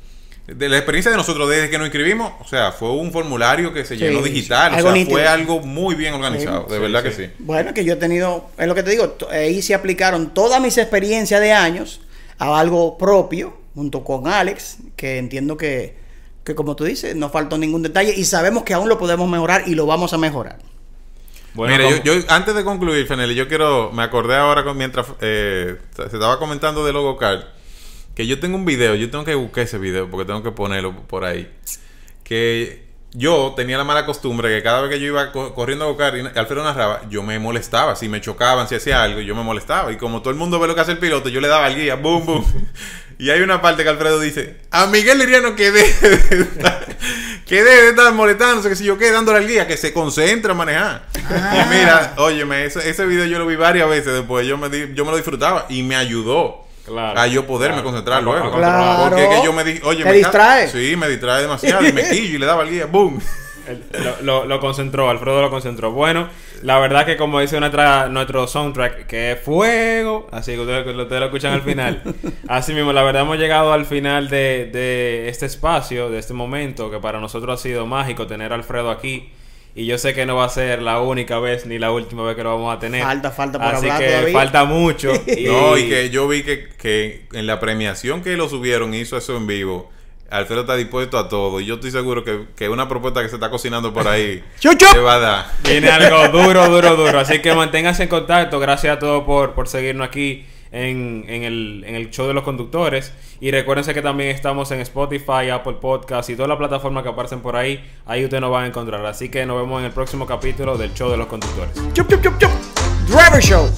de la experiencia de nosotros desde que nos inscribimos, o sea, fue un formulario que se Sí, llenó digital, o sea, nítido. fue algo muy bien organizado, Sí, de sí, verdad sí. que sí. Bueno, que yo he tenido, es lo que te digo, ahí se aplicaron todas mis experiencias de años a algo propio, junto con Alex, que entiendo que, que como tú dices, no faltó ningún detalle y sabemos que aún lo podemos mejorar y lo vamos a mejorar. Bueno, Mira, como- yo, yo- antes de concluir, Fenelli, yo quiero, me acordé ahora con- mientras eh, se estaba comentando de Logo Card, que yo tengo un video, yo tengo que buscar ese video porque tengo que ponerlo por ahí. Que yo tenía la mala costumbre que cada vez que yo iba co- corriendo a Go-Kart y Alfredo narraba, yo me molestaba. Si me chocaban, si hacía algo, yo me molestaba. Y como todo el mundo ve lo que hace el piloto, yo le daba al guía, boom, boom. <laughs> y hay una parte que Alfredo dice, a Miguel Liriano que deje de estar, que deje de estar molestándose, que si yo quede dándole al guía, que se concentre a manejar. Y mira, óyeme, ese, ese video yo lo vi varias veces después, yo me, di- yo me lo disfrutaba y me ayudó. Claro, a yo poderme claro. concentrar luego. controlar. Porque es que Claro. yo me di, oye, Te me distrae. Sí, me distrae demasiado y me <laughs> quillo y le daba al guía, boom. El- lo, lo- lo concentró, Alfredo lo concentró. Bueno, la verdad que como dice nuestra, nuestro soundtrack, que es fuego, así que ustedes, ustedes lo escuchan al final. <laughs> Así mismo, la verdad hemos llegado al final de, de este espacio, de este momento, que para nosotros ha sido mágico tener a Alfredo aquí. Y yo sé que no va a ser la única vez ni la última vez que lo vamos a tener. Falta, falta por Así hablar que todavía. falta mucho. <laughs> y, No, y que yo vi que, que en la premiación que lo subieron hizo eso en vivo. Alfredo está dispuesto a todo. Y yo estoy seguro que, que una propuesta que se está cocinando por ahí <laughs> se va a dar. Viene algo <laughs> duro, duro, duro. Así que manténganse en contacto. Gracias a todos por, por seguirnos aquí en, el, en el show de los conductores. Y recuérdense que también estamos en Spotify, Apple Podcast y todas las plataformas que aparecen por ahí. Ahí ustedes nos van a encontrar. Así que nos vemos en el próximo capítulo del show de los conductores. Driver Show.